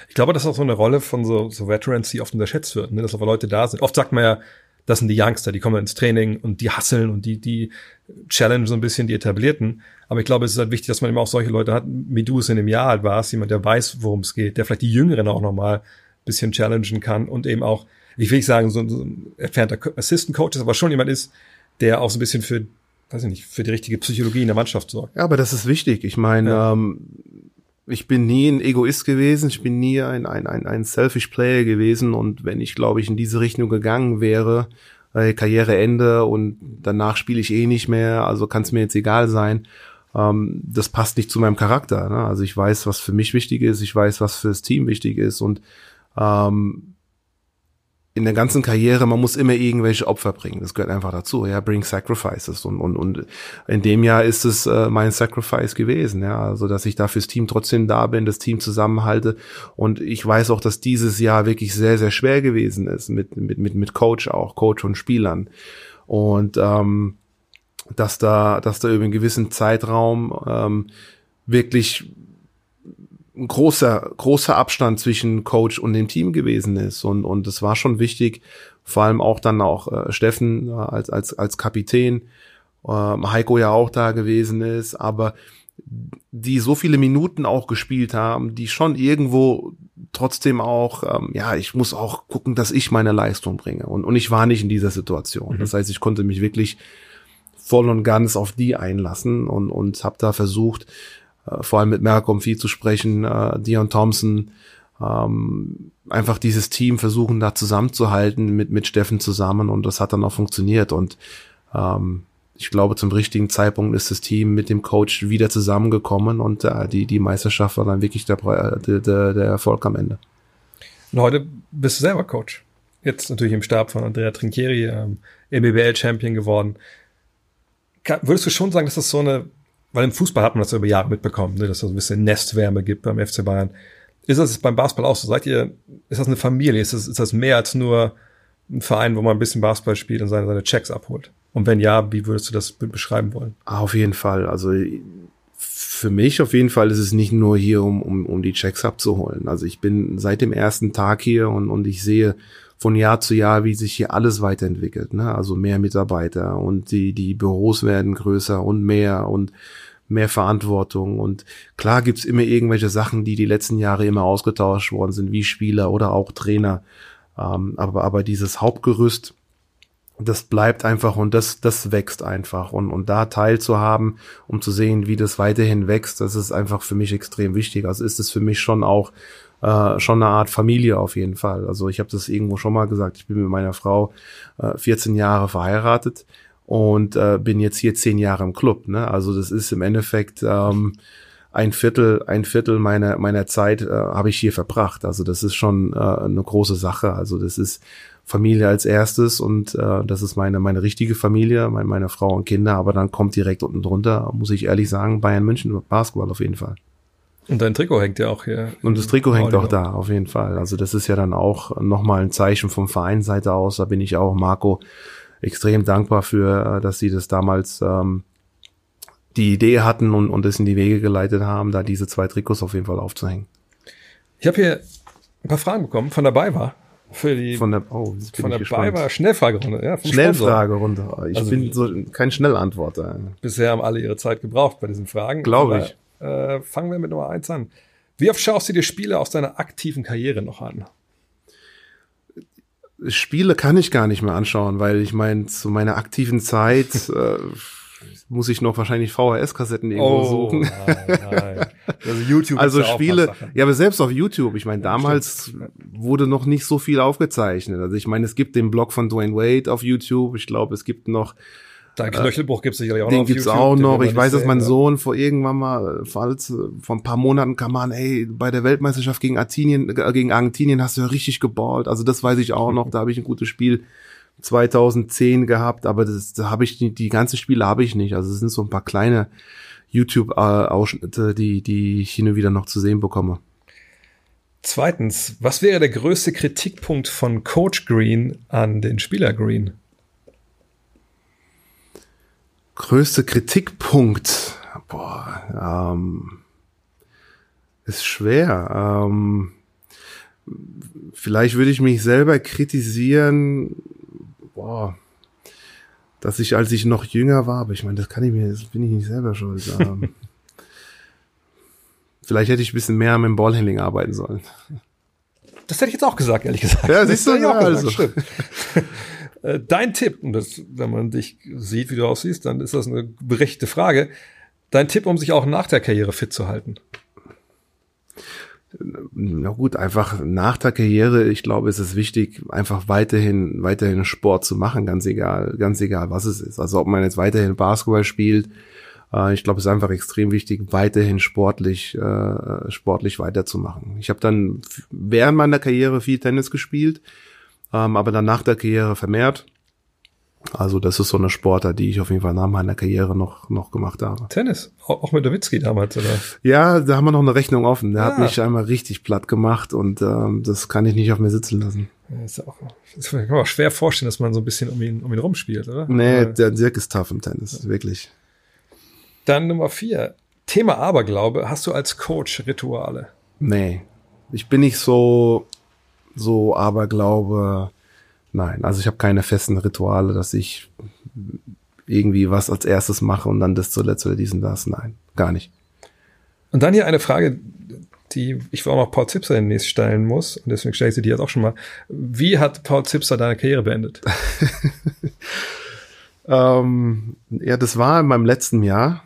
Speaker 1: Ich glaube, das ist auch so eine Rolle von so, so Veterans, die oft unterschätzt wird, ne? dass aber Leute da sind. Oft sagt man ja, das sind die Youngster, die kommen ins Training und die hasseln und die, die challenge so ein bisschen die Etablierten. Aber ich glaube, es ist halt wichtig, dass man eben auch solche Leute hat, wie du es in dem Jahr halt warst, jemand, der weiß, worum es geht, der vielleicht die Jüngeren auch nochmal ein bisschen challengen kann und eben auch, ich will nicht sagen, so, so ein entfernter Assistant Coach ist, aber schon jemand ist, der auch so ein bisschen für, weiß ich nicht, für die richtige Psychologie in der Mannschaft sorgt.
Speaker 4: Ja, aber das ist wichtig. Ich meine,
Speaker 1: Ja.
Speaker 4: ähm, ich bin nie ein Egoist gewesen, ich bin nie ein, ein, ein, ein Selfish Player gewesen und wenn ich, glaube ich, in diese Richtung gegangen wäre, äh, Karriereende und danach spiele ich eh nicht mehr, also kann es mir jetzt egal sein. Ähm, das passt nicht zu meinem Charakter. Ne? Also ich weiß, was für mich wichtig ist, ich weiß, was fürs Team wichtig ist und ähm, in der ganzen Karriere, man muss immer irgendwelche Opfer bringen. Das gehört einfach dazu. Ja, bring sacrifices. Und, und, und in dem Jahr ist es äh, mein Sacrifice gewesen. Ja, also, dass ich da fürs Team trotzdem da bin, das Team zusammenhalte. Und ich weiß auch, dass dieses Jahr wirklich sehr, sehr schwer gewesen ist mit, mit, mit, mit Coach auch, Coach und Spielern. Und, ähm, dass da, dass da über einen gewissen Zeitraum, ähm, wirklich ein großer, großer Abstand zwischen Coach und dem Team gewesen ist. Und, und es war schon wichtig, vor allem auch dann auch äh, Steffen äh, als, als, als Kapitän, ähm, Heiko ja auch da gewesen ist, aber die so viele Minuten auch gespielt haben, die schon irgendwo trotzdem auch, ähm, ja, ich muss auch gucken, dass ich meine Leistung bringe. Und, und ich war nicht in dieser Situation. Das heißt, ich konnte mich wirklich voll und ganz auf die einlassen und, und habe da versucht, vor allem mit Malcolm viel zu sprechen, äh, Dion Thompson, ähm, einfach dieses Team versuchen da zusammenzuhalten mit, mit Steffen zusammen und das hat dann auch funktioniert und ähm, ich glaube, zum richtigen Zeitpunkt ist das Team mit dem Coach wieder zusammengekommen und äh, die, die Meisterschaft war dann wirklich der, der, der, Erfolg am Ende.
Speaker 1: Und heute bist du selber Coach. Jetzt natürlich im Stab von Andrea Trinchieri, ähm, MBBL-Champion geworden. Würdest du schon sagen, dass das so eine, weil im Fußball hat man das über Jahre mitbekommen, ne, dass es so ein bisschen Nestwärme gibt beim FC Bayern. Ist das beim Basketball auch so? Seid ihr, ist das eine Familie? Ist das, ist das mehr als nur ein Verein, wo man ein bisschen Basketball spielt und seine, seine Checks abholt? Und wenn ja, wie würdest du das be- beschreiben wollen?
Speaker 4: Ah, Auf jeden Fall. Also für mich auf jeden Fall ist es nicht nur hier, um, um, um die Checks abzuholen. Also ich bin seit dem ersten Tag hier und, und ich sehe von Jahr zu Jahr, wie sich hier alles weiterentwickelt. Ne? Also mehr Mitarbeiter und die, die Büros werden größer und mehr und mehr Verantwortung. Und klar gibt's immer irgendwelche Sachen, die die letzten Jahre immer ausgetauscht worden sind, wie Spieler oder auch Trainer. Ähm, aber, aber dieses Hauptgerüst, das bleibt einfach und das, das wächst einfach. Und, und da teilzuhaben, um zu sehen, wie das weiterhin wächst, das ist einfach für mich extrem wichtig. Also ist es für mich schon auch äh, schon eine Art Familie auf jeden Fall. Also ich habe das irgendwo schon mal gesagt, ich bin mit meiner Frau äh, 14 Jahre verheiratet und äh, bin jetzt hier zehn Jahre im Club. Ne? Also das ist im Endeffekt ähm, ein Viertel, ein Viertel meiner meiner Zeit äh, habe ich hier verbracht. Also das ist schon äh, eine große Sache. Also das ist Familie als erstes und äh, das ist meine meine richtige Familie, meine, meine Frau und Kinder. Aber dann kommt direkt unten drunter, muss ich ehrlich sagen, Bayern München Basketball auf jeden Fall.
Speaker 1: Und dein Trikot hängt ja auch hier.
Speaker 4: Und das Trikot hängt auch da, auf jeden Fall. Also das ist ja dann auch nochmal ein Zeichen vom Vereinsseite aus. Da bin ich auch Marco extrem dankbar für, äh, dass sie das damals ähm, die Idee hatten und, und es in die Wege geleitet haben, da diese zwei Trikots auf jeden Fall aufzuhängen.
Speaker 1: Ich habe hier ein paar Fragen bekommen von dabei war. Für die,
Speaker 4: Von der, oh,
Speaker 1: von der
Speaker 4: gespannt.
Speaker 1: Bayer Schnellfragerunde. Ja.
Speaker 4: Schnellfragerunde. Ich
Speaker 1: Also-
Speaker 4: bin so kein Schnellantworter.
Speaker 1: Bisher haben alle ihre Zeit gebraucht bei diesen Fragen.
Speaker 4: Glaube ich.
Speaker 1: Äh, fangen wir mit Nummer eins an. Wie oft schaust du dir Spiele aus deiner aktiven Karriere noch an?
Speaker 4: Spiele kann ich gar nicht mehr anschauen, weil ich meine, zu meiner aktiven Zeit [LAUGHS] äh, muss ich noch wahrscheinlich VHS-Kassetten irgendwo suchen.
Speaker 1: Oh, nein, nein. Also YouTube
Speaker 4: Also Spiele, ja, aber selbst auf YouTube, ich meine, damals wurde noch nicht so viel aufgezeichnet. Also ich meine, es gibt den Blog von Dwayne Wade auf YouTube. Ich glaube, es gibt noch,
Speaker 1: Dein Knöchelbruch gibt's sicherlich auch noch
Speaker 4: den gibt's
Speaker 1: YouTube,
Speaker 4: auch
Speaker 1: den
Speaker 4: noch. Ich
Speaker 1: man
Speaker 4: weiß, dass mein
Speaker 1: sehen,
Speaker 4: Sohn vor irgendwann mal, äh, falls, äh, vor ein paar Monaten kam an, ey, bei der Weltmeisterschaft gegen Argentinien, äh, gegen Argentinien hast du ja richtig geballt. Also das weiß ich auch noch. Da habe ich ein gutes Spiel 2010 gehabt, aber das, da habe ich die, die ganzen Spiele habe ich nicht. Also es sind so ein paar kleine YouTube-Ausschnitte, die, die ich hin und wieder noch zu sehen bekomme.
Speaker 1: Zweitens, was wäre der größte Kritikpunkt von Coach Green an den Spieler Green?
Speaker 4: Größte Kritikpunkt, boah, ähm, ist schwer. Ähm, vielleicht würde ich mich selber kritisieren, boah, dass ich, als ich noch jünger war, aber ich meine, das kann ich mir, das bin ich nicht selber schuld. Ähm, [LAUGHS] vielleicht hätte ich ein bisschen mehr mit dem Ballhandling arbeiten sollen.
Speaker 1: Das hätte ich jetzt auch gesagt, ehrlich gesagt.
Speaker 4: Ja, siehst du,
Speaker 1: auch
Speaker 4: ja,
Speaker 1: gesagt,
Speaker 4: also.
Speaker 1: stimmt. [LAUGHS] Äh, Dein Tipp, und das, wenn man dich sieht, wie du aussiehst, dann ist das eine berechtigte Frage. Dein Tipp, um sich auch nach der Karriere fit zu halten.
Speaker 4: Na gut, einfach nach der Karriere, ich glaube, es ist wichtig, einfach weiterhin, weiterhin Sport zu machen, ganz egal, ganz egal, was es ist. Also ob man jetzt weiterhin Basketball spielt, äh, ich glaube, es ist einfach extrem wichtig, weiterhin sportlich, äh, sportlich weiterzumachen. Ich habe dann während meiner Karriere viel Tennis gespielt, ähm, aber dann nach der Karriere vermehrt. Also das ist so eine Sportart, die ich auf jeden Fall nach meiner Karriere noch, noch gemacht habe.
Speaker 1: Tennis, auch mit Nowitzki damals, oder?
Speaker 4: Ja, da haben wir noch eine Rechnung offen. Der hat
Speaker 1: Ja.
Speaker 4: mich einmal richtig platt gemacht und ähm, das kann ich nicht auf mir sitzen lassen.
Speaker 1: Ja, Ist ja auch, das kann man auch schwer vorstellen, dass man so ein bisschen um ihn, um ihn rumspielt, oder?
Speaker 4: Nee, der Dirk ist tough im Tennis, wirklich.
Speaker 1: Dann Nummer vier. Thema Aberglaube. Hast du als Coach Rituale?
Speaker 4: Nee, ich bin nicht so, so Aberglaube. Nein, also ich habe keine festen Rituale, dass ich irgendwie was als erstes mache und dann das zuletzt oder diesen das. Nein, gar nicht.
Speaker 1: Und dann hier eine Frage, die ich auch noch Paul Zipser demnächst stellen muss. Und deswegen stelle ich sie dir jetzt auch schon mal. Wie hat Paul Zipser deine Karriere beendet? [LAUGHS]
Speaker 4: Ähm, ja, das war in meinem letzten Jahr.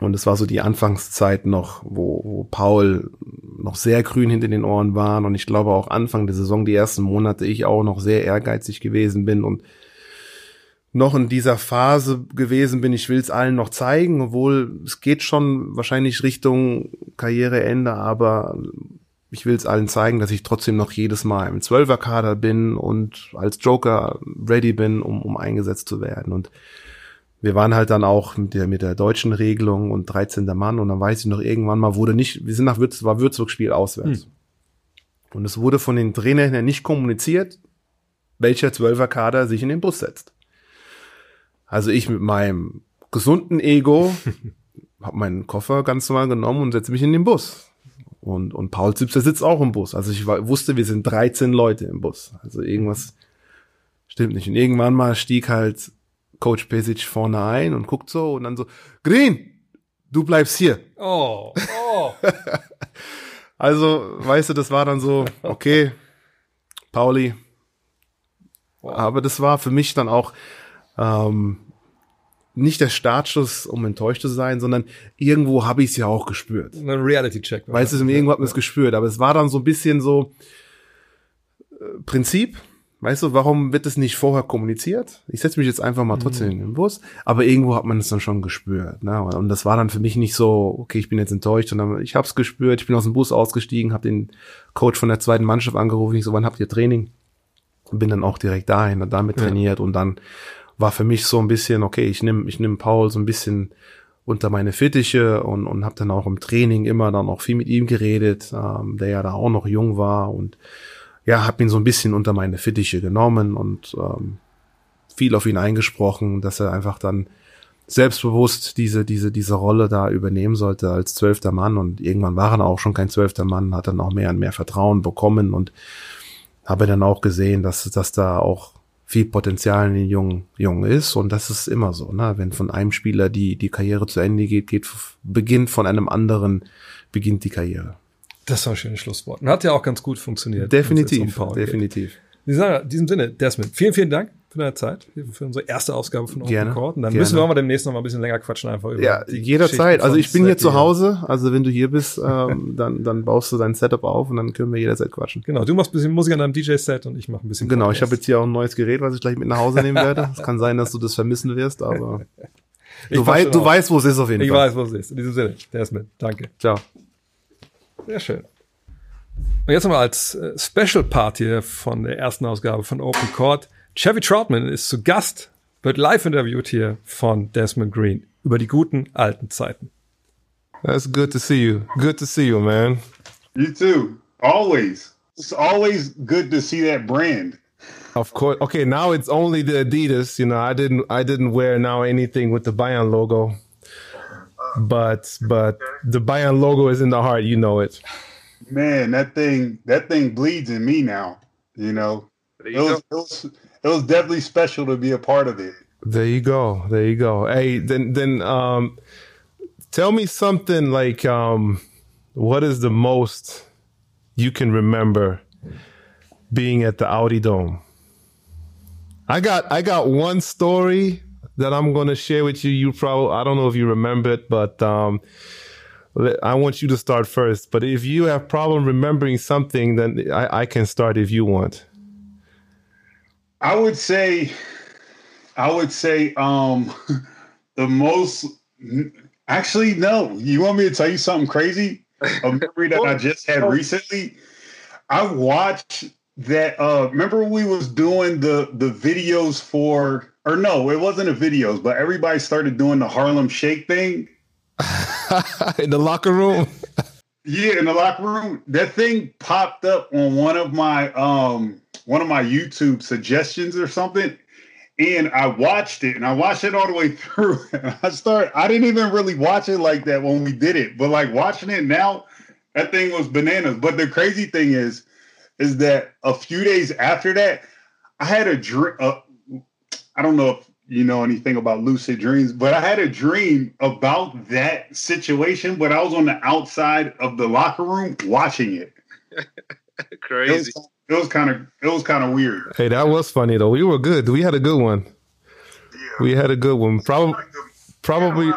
Speaker 4: Und es war so die Anfangszeit noch, wo, wo Paul noch sehr grün hinter den Ohren waren. Und ich glaube auch Anfang der Saison, die ersten Monate, ich auch noch sehr ehrgeizig gewesen bin und noch in dieser Phase gewesen bin, ich will es allen noch zeigen, obwohl es geht schon wahrscheinlich Richtung Karriereende, aber ich will es allen zeigen, dass ich trotzdem noch jedes Mal im Zwölferkader bin und als Joker ready bin, um, um eingesetzt zu werden. Und wir waren halt dann auch mit der, mit der deutschen Regelung und 13. Mann und dann weiß ich noch irgendwann mal wurde nicht, wir sind nach Würz, war Würzburg-Spiel auswärts. Und es wurde von den Trainern her nicht kommuniziert, welcher Zwölferkader sich in den Bus setzt. Also ich mit meinem gesunden Ego [LAUGHS] habe meinen Koffer ganz normal genommen und setze mich in den Bus. Und, und Paul Zipser sitzt auch im Bus. Also ich war, wusste, wir sind 13 Leute im Bus. Also irgendwas stimmt nicht. Und irgendwann mal stieg halt Coach Pesic vorne ein und guckt so und dann so, Green, du bleibst hier.
Speaker 1: Oh, oh. [LAUGHS]
Speaker 4: Also, weißt du, das war dann so, okay, Pauli. Aber das war für mich dann auch, ähm, nicht der Startschuss, um enttäuscht zu sein, sondern irgendwo habe ich es ja auch gespürt.
Speaker 1: Ein Reality-Check.
Speaker 4: Weißt du, irgendwo hat man es gespürt, aber es war dann so ein bisschen so äh, Prinzip. Weißt du, warum wird es nicht vorher kommuniziert? Ich setze mich jetzt einfach mal trotzdem in den Bus, aber irgendwo hat man es dann schon gespürt. Ne? Und das war dann für mich nicht so, okay, ich bin jetzt enttäuscht, sondern ich habe es gespürt. Ich bin aus dem Bus ausgestiegen, habe den Coach von der zweiten Mannschaft angerufen. Ich so, wann habt ihr Training? Bin dann auch direkt dahin und damit trainiert und dann war für mich so ein bisschen, okay, ich nehme ich nehm Paul so ein bisschen unter meine Fittiche und, und habe dann auch im Training immer dann auch viel mit ihm geredet, ähm, der ja da auch noch jung war und ja, habe ihn so ein bisschen unter meine Fittiche genommen und ähm, viel auf ihn eingesprochen, dass er einfach dann selbstbewusst diese, diese, diese Rolle da übernehmen sollte als zwölfter Mann und irgendwann war er auch schon kein zwölfter Mann, hat dann auch mehr und mehr Vertrauen bekommen und habe dann auch gesehen, dass, dass da auch viel Potenzial in den Jungen, Jungen ist und das ist immer so, ne? wenn von einem Spieler die, die Karriere zu Ende geht, geht, beginnt von einem anderen, beginnt die Karriere.
Speaker 1: Das war ein schönes Schlusswort. Und hat ja auch ganz gut funktioniert.
Speaker 4: Definitiv,
Speaker 1: um
Speaker 4: definitiv.
Speaker 1: Geht. In diesem Sinne, Desmond, vielen, vielen Dank für deine Zeit, für unsere erste Ausgabe von Open Court. Und dann
Speaker 4: gerne.
Speaker 1: müssen wir auch mal demnächst noch mal ein bisschen länger quatschen einfach über
Speaker 4: Ja, jederzeit. Also ich bin hier zu Hause. Also wenn du hier bist, ähm, [LAUGHS] dann, dann baust du dein Setup auf und dann können wir jederzeit quatschen.
Speaker 1: Genau, du machst ein bisschen Musik an deinem DJ-Set und ich mache ein bisschen
Speaker 4: Genau, ich
Speaker 1: Podcast.
Speaker 4: habe jetzt hier auch ein neues Gerät, was ich gleich mit nach Hause nehmen werde. Es kann sein, dass du das vermissen wirst, aber [LAUGHS]
Speaker 1: Ich
Speaker 4: du, wei du
Speaker 1: auf.
Speaker 4: weißt, wo es ist auf jeden
Speaker 1: Ich
Speaker 4: Fall.
Speaker 1: weiß, was es ist. In diesem Sinne, Desmond, danke.
Speaker 4: Ciao.
Speaker 1: Sehr schön. Und jetzt nochmal als äh, Special Part hier von der ersten Ausgabe von Open Court. Chevy Troutman ist zu Gast, wird live interviewt hier von Desmond Green über die guten alten Zeiten.
Speaker 5: That's good to see you. Good to see you, man.
Speaker 6: You too. Always. It's always good to see that brand.
Speaker 5: Of course. Okay, now it's only the Adidas. You know, I didn't I didn't wear now anything with the Bayern logo. But but the Bayern logo is in the heart, you know it.
Speaker 6: Man, that thing that thing bleeds in me now. You know. It was, it was it was definitely special to be a part of it.
Speaker 5: There you go. There you go. Hey, then then um tell me something like um what is the most you can remember being at the Audi Dome? I got I got one story that I'm going to share with you. You probably I don't know if you remember it, but um I want you to start first. But if you have problem remembering something, then I, I can start if you want.
Speaker 6: I would say I would say um [LAUGHS] the most actually no. You want me to tell you something crazy? A memory that I just had recently. I watched that uh remember we was doing the the videos for or no, it wasn't the videos, but everybody started doing the Harlem Shake thing. [LAUGHS]
Speaker 5: in the locker room.
Speaker 6: Yeah, in the locker room, that thing popped up on one of my um one of my YouTube suggestions or something, and I watched it and I watched it all the way [LAUGHS] through. And I start, I didn't even really watch it like that when we did it, but like watching it now, that thing was bananas. But the crazy thing is, is that a few days after that, I had a dream. Uh, I don't know if you know anything about lucid dreams, but I had a dream about that situation, but I was on the outside of the locker room watching it. It [LAUGHS]
Speaker 7: Crazy.
Speaker 6: it was kind of it was kind of weird.
Speaker 5: Hey, that was funny though. We were good. We had a good one. We had a good one. Probably, probably,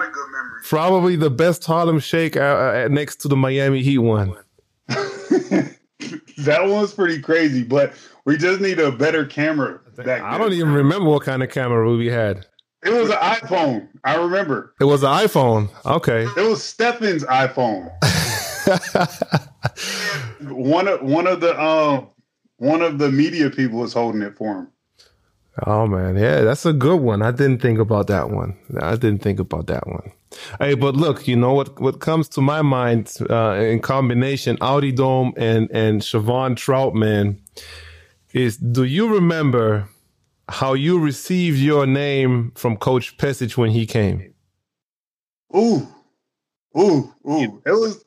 Speaker 5: probably the best Harlem Shake uh, uh, next to the Miami Heat one. [LAUGHS] [LAUGHS]
Speaker 6: that one was pretty crazy, but we just need a better camera. Back
Speaker 5: I don't even remember what kind of camera we had.
Speaker 6: It was an iPhone. I remember.
Speaker 5: It was an iPhone. Okay.
Speaker 6: It was Stefan's iPhone. [LAUGHS] one of one of the um one of the media people was holding it for him.
Speaker 5: Oh man, yeah, that's a good one. I didn't think about that one. I didn't think about that one. Hey, but look, you know what? What comes to my mind uh, in combination, Audi Dome and and Siobhan Troutman, is do you remember how you received your name from Coach Pesic when he came?
Speaker 6: Ooh, ooh, ooh! It was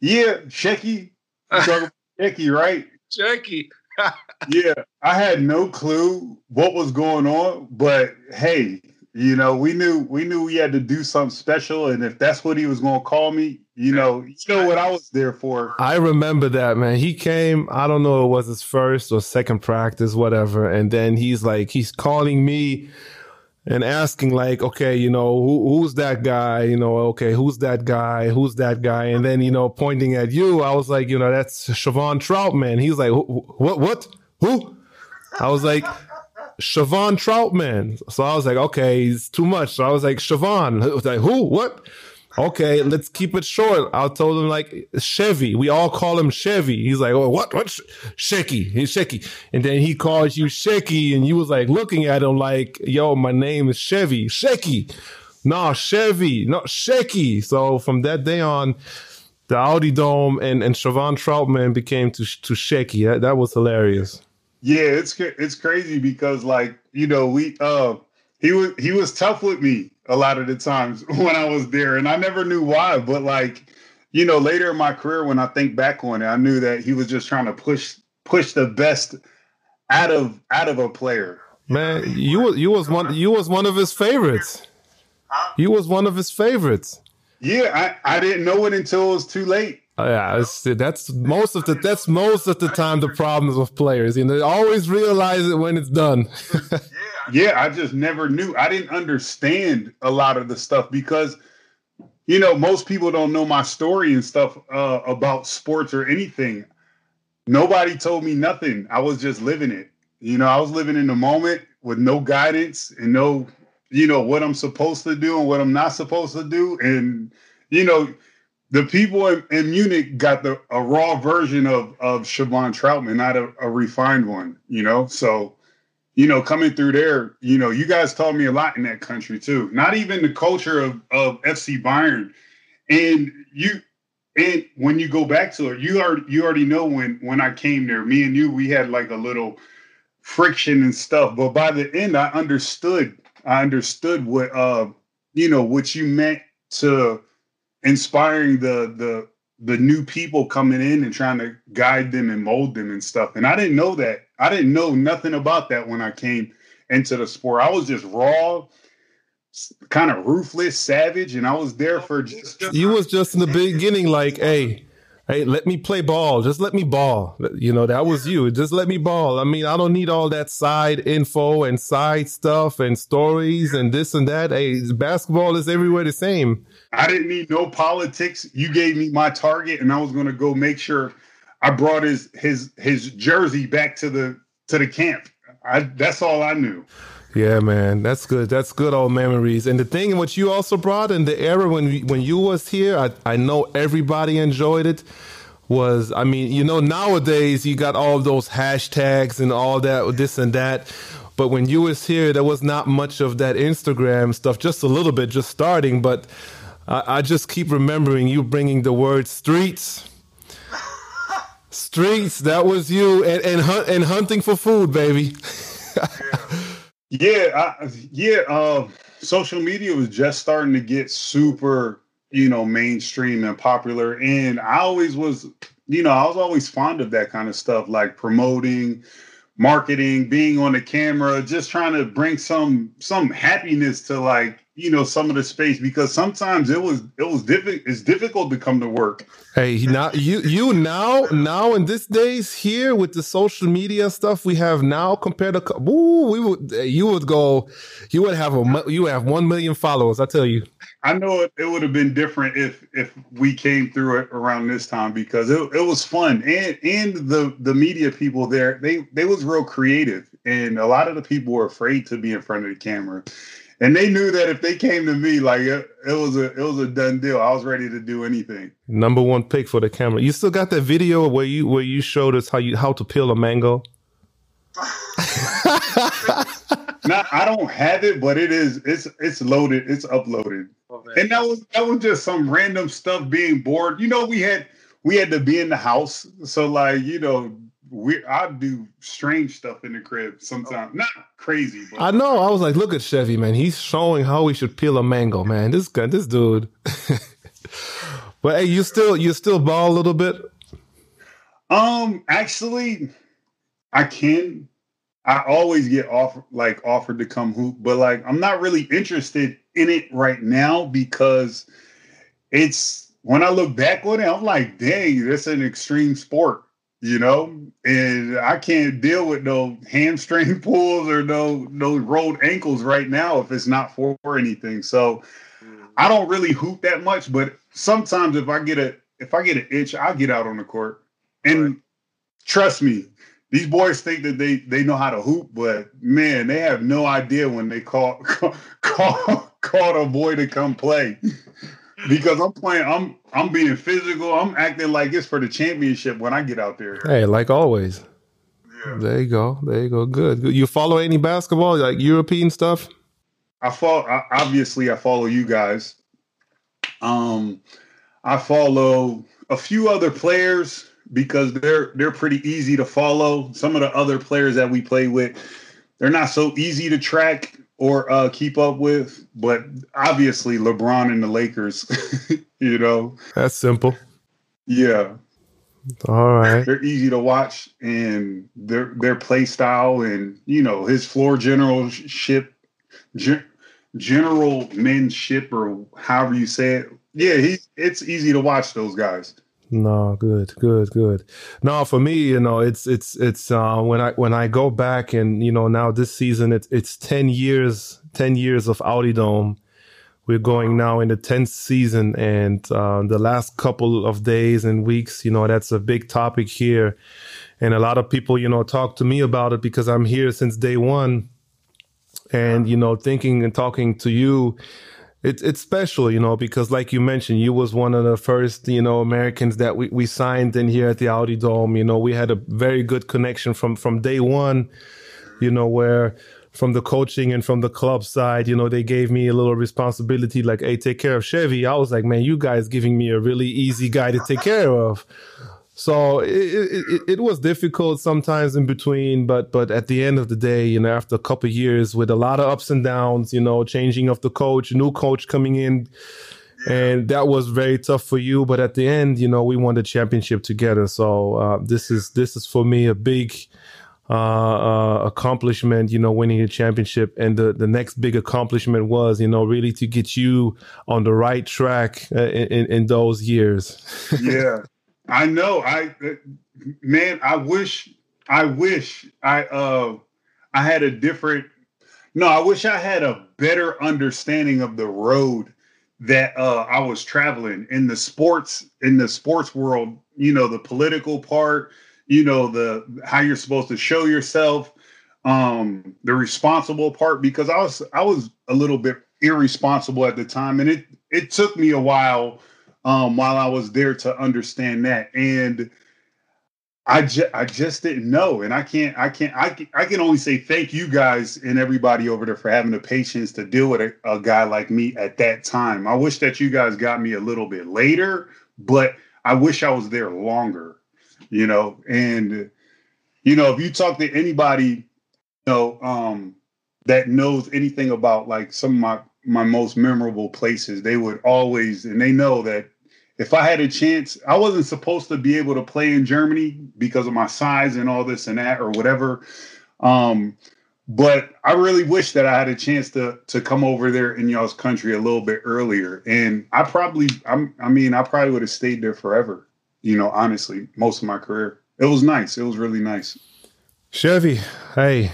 Speaker 6: yeah, Shecky. You [LAUGHS] Shecky, right?
Speaker 7: Jackie. [LAUGHS]
Speaker 6: yeah, I had no clue what was going on, but hey, you know, we knew we knew we had to do something special, and if that's what he was going to call me, you know, you know what I was there for.
Speaker 5: I remember that man. He came. I don't know. It was his first or second practice, whatever. And then he's like, he's calling me,
Speaker 4: and asking like, okay, you know, who, who's that guy? You know, okay, who's that guy? Who's that guy? And then, you know, pointing at you, I was like, you know, that's Siobhan Troutman. He's like, what, what, who? I was like, Siobhan Troutman. So I was like, okay, he's too much. So I was like, Siobhan. I was like, who? What? Okay, let's keep it short. I told him like Chevy. We all call him Chevy. He's like, oh, what? What? Shecky. He's Shecky. And then he calls you Shecky, and you was like looking at him like, yo, my name is Chevy. Shecky. No, Chevy. No, Shecky. So from that day on, the Audi Dome and, and Siobhan Troutman became to to Shecky. That, that was hilarious.
Speaker 6: Yeah, it's it's crazy because like you know we uh he was he was tough with me a lot of the times [LAUGHS] when I was there, and I never knew why. But like you know later in my career, when I think back on it, I knew that he was just trying to push push the best out of out of a player.
Speaker 4: Man, you was you was one you was one of his favorites. You was one of his favorites.
Speaker 6: Yeah, I, I didn't know it until it was too late.
Speaker 4: Oh, yeah, it's, that's most of the that's most of the time the problems with players. You know, they always realize it when it's done. [LAUGHS]
Speaker 6: Yeah, I just never knew. I didn't understand a lot of the stuff because, you know, most people don't know my story and stuff uh, about sports or anything. Nobody told me nothing. I was just living it. You know, I was living in the moment with no guidance and no, you know, what I'm supposed to do and what I'm not supposed to do. And, you know, the people in, in Munich got the a raw version of of Siobhan Troutman, not a, a refined one, you know. So you know, coming through there, you know, you guys taught me a lot in that country too. Not even the culture of, of FC Bayern. And you and when you go back to it, you already you already know when when I came there, me and you, we had like a little friction and stuff. But by the end, I understood. I understood what uh you know what you meant to inspiring the the the new people coming in and trying to guide them and mold them and stuff. And I didn't know that. I didn't know nothing about that when I came into the sport. I was just raw, kind of ruthless, savage, and I was there for just
Speaker 4: you was just in the beginning like, hey, hey, let me play ball. Just let me ball. You know, that was you. Just let me ball. I mean, I don't need all that side info and side stuff and stories and this and that. Hey, basketball is everywhere the same.
Speaker 6: I didn't need no politics. You gave me my target, and I was going to go make sure I brought his his his jersey back to the to the camp. I that's all I knew.
Speaker 4: Yeah, man, that's good. That's good old memories. And the thing what you also brought in the era when when you was here, I, I know everybody enjoyed it. Was I mean, you know, nowadays you got all those hashtags and all that, this and that. But when you was here, there was not much of that Instagram stuff. Just a little bit, just starting. But I, I just keep remembering you bringing the word streets. Streets, that was you, and and, hunt, and hunting for food, baby.
Speaker 6: Yeah, I, yeah. Uh, social media was just starting to get super, you know, mainstream and popular, and I always was, you know, I was always fond of that kind of stuff, like promoting, marketing, being on the camera, just trying to bring some some happiness to like you know some of the space because sometimes it was it was difficult. It's difficult to come to work.
Speaker 4: Hey, now you you now now in this days here with the social media stuff we have now compared to ooh, we would you would go you would have a you have one million followers. I tell you.
Speaker 6: I know it, it would have been different if if we came through it around this time because it, it was fun and and the the media people there they they was real creative and a lot of the people were afraid to be in front of the camera and they knew that if they came to me like it, it was a it was a done deal. I was ready to do anything.
Speaker 4: Number one pick for the camera. You still got that video where you where you showed us how you how to peel a mango. [LAUGHS]
Speaker 6: now I don't have it but it is it's it's loaded. It's uploaded. Oh, and that was that was just some random stuff being bored. You know we had we had to be in the house. So like you know we I do strange stuff in the crib sometimes not crazy but
Speaker 4: I know. I was like, look at Chevy, man. He's showing how we should peel a mango, man. This guy, this dude. [LAUGHS] but hey, you still you still ball a little bit.
Speaker 6: Um, actually, I can. I always get offered like offered to come hoop, but like I'm not really interested in it right now because it's when I look back on it, I'm like, dang, that's an extreme sport. You know, and I can't deal with no hamstring [LAUGHS] pulls or no no rolled ankles right now if it's not for anything. So I mm. don't really hoop that much, but sometimes if I get a if I get an itch, I'll get out on the court. And trust me, these boys think that they they know how to hoop, but man, they have no idea when they call call [LAUGHS] call, call a boy to come play. [LAUGHS] Because I'm playing, I'm I'm being physical. I'm acting like it's for the championship when I get out there.
Speaker 4: Hey, like always. There you go. There you go. Good. Good. You follow any basketball, like European stuff?
Speaker 6: I follow I, obviously I follow you guys. Um I follow a few other players because they're they're pretty easy to follow. Some of the other players that we play with, they're not so easy to track or uh, keep up with. But obviously, LeBron and the Lakers, [LAUGHS] you know,
Speaker 4: That's simple.
Speaker 6: yeah,
Speaker 4: All right.
Speaker 6: they're easy to watch, and their their play style, and you know his floor generalship, gen, generalmanship, or however you say it. Yeah, he it's easy to watch those guys.
Speaker 4: No, good, good, good. No, for me, you know, it's it's it's uh, when I when I go back and you know now this season it's it's ten years, ten years of Audi Dome. We're going now in the tenth season, and uh, the last couple of days and weeks, you know, that's a big topic here, and a lot of people, you know, talk to me about it because I'm here since day one, and you know, thinking and talking to you it's it's special, you know, because like you mentioned, you was one of the first, you know, Americans that we, we signed in here at the Audi Dome. You know, we had a very good connection from from day one, you know, where from the coaching and from the club side, you know, they gave me a little responsibility, like, hey, take care of Chevy. I was like, man, you guys giving me a really easy guy to take care of. So it, it, it, was difficult sometimes in between, but but at the end of the day, you know, after a couple of years with a lot of ups and downs, you know, changing of the coach, new coach coming in, and that was very tough for you. But at the end, you know, we won the championship together. So uh, this is this is for me a big uh, uh, accomplishment, you know, winning the championship. And the, the next big accomplishment was, you know, really to get you on the right track uh, in, in those years. [LAUGHS]
Speaker 6: yeah i know i man i wish i wish i uh i had a different no i wish i had a better understanding of the road that uh i was traveling in the sports in the sports world you know the political part you know the how you're supposed to show yourself um the responsible part because i was i was a little bit irresponsible at the time and it it took me a while um, while I was there to understand that. And I, ju- I just didn't know. And I can't, I can't, I can, I can only say thank you guys and everybody over there for having the patience to deal with a, a guy like me at that time. I wish that you guys got me a little bit later, but I wish I was there longer, you know. And, you know, if you talk to anybody, you know, um, that knows anything about like some of my my most memorable places, they would always and they know that if I had a chance, I wasn't supposed to be able to play in Germany because of my size and all this and that or whatever. Um, but I really wish that I had a chance to to come over there in y'all's country a little bit earlier. And I probably, I'm, I mean, I probably would have stayed there forever. You know, honestly, most of my career. It was nice. It was really nice.
Speaker 4: Chevy, hey,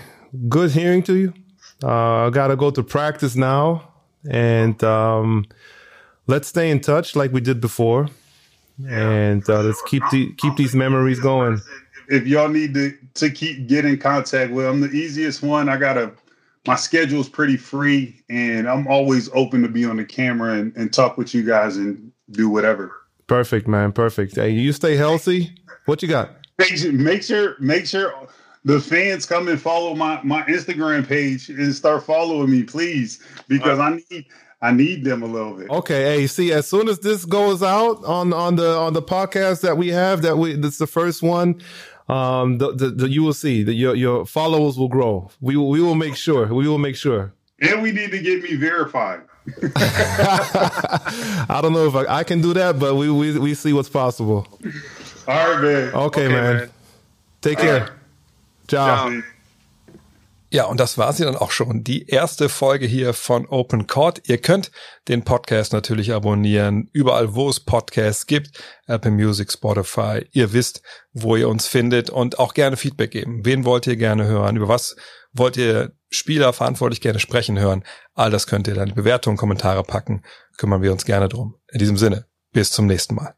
Speaker 4: good hearing to you. Uh, I gotta go to practice now, and um, let's stay in touch like we did before, and uh, let's keep the keep these memories going.
Speaker 6: If y'all need to to keep get in contact with, I'm the easiest one. I got a my schedule's pretty free, and I'm always open to be on the camera and, and talk with you guys and do whatever.
Speaker 4: Perfect, man. Perfect. Hey, you stay healthy. What you got?
Speaker 6: Make sure, make sure, make sure the fans come and follow my my Instagram page and start following me, please, because I need I need them a little bit.
Speaker 4: Okay. Hey, see, as soon as this goes out on on the on the podcast that we have, that we that's the first one. Um, the, the, the you will see that your your followers will grow. We will we will make sure. We will make sure.
Speaker 6: And we need to get me verified. [LAUGHS] [LAUGHS]
Speaker 4: I don't know if I, I can do that, but we we we see what's possible.
Speaker 6: All right, man.
Speaker 4: Okay, man. Take care. Ciao.
Speaker 6: See.
Speaker 1: Ja, und das war sie dann auch schon. Die erste Folge hier von Open Court. Ihr könnt den Podcast natürlich abonnieren, überall wo es Podcasts gibt, Apple Music, Spotify. Ihr wisst, wo ihr uns findet und auch gerne Feedback geben. Wen wollt ihr gerne hören? Über was wollt ihr Spieler verantwortlich gerne sprechen hören? All das könnt ihr dann in Bewertungen, Kommentare packen. Kümmern wir uns gerne drum. In diesem Sinne, bis zum nächsten Mal.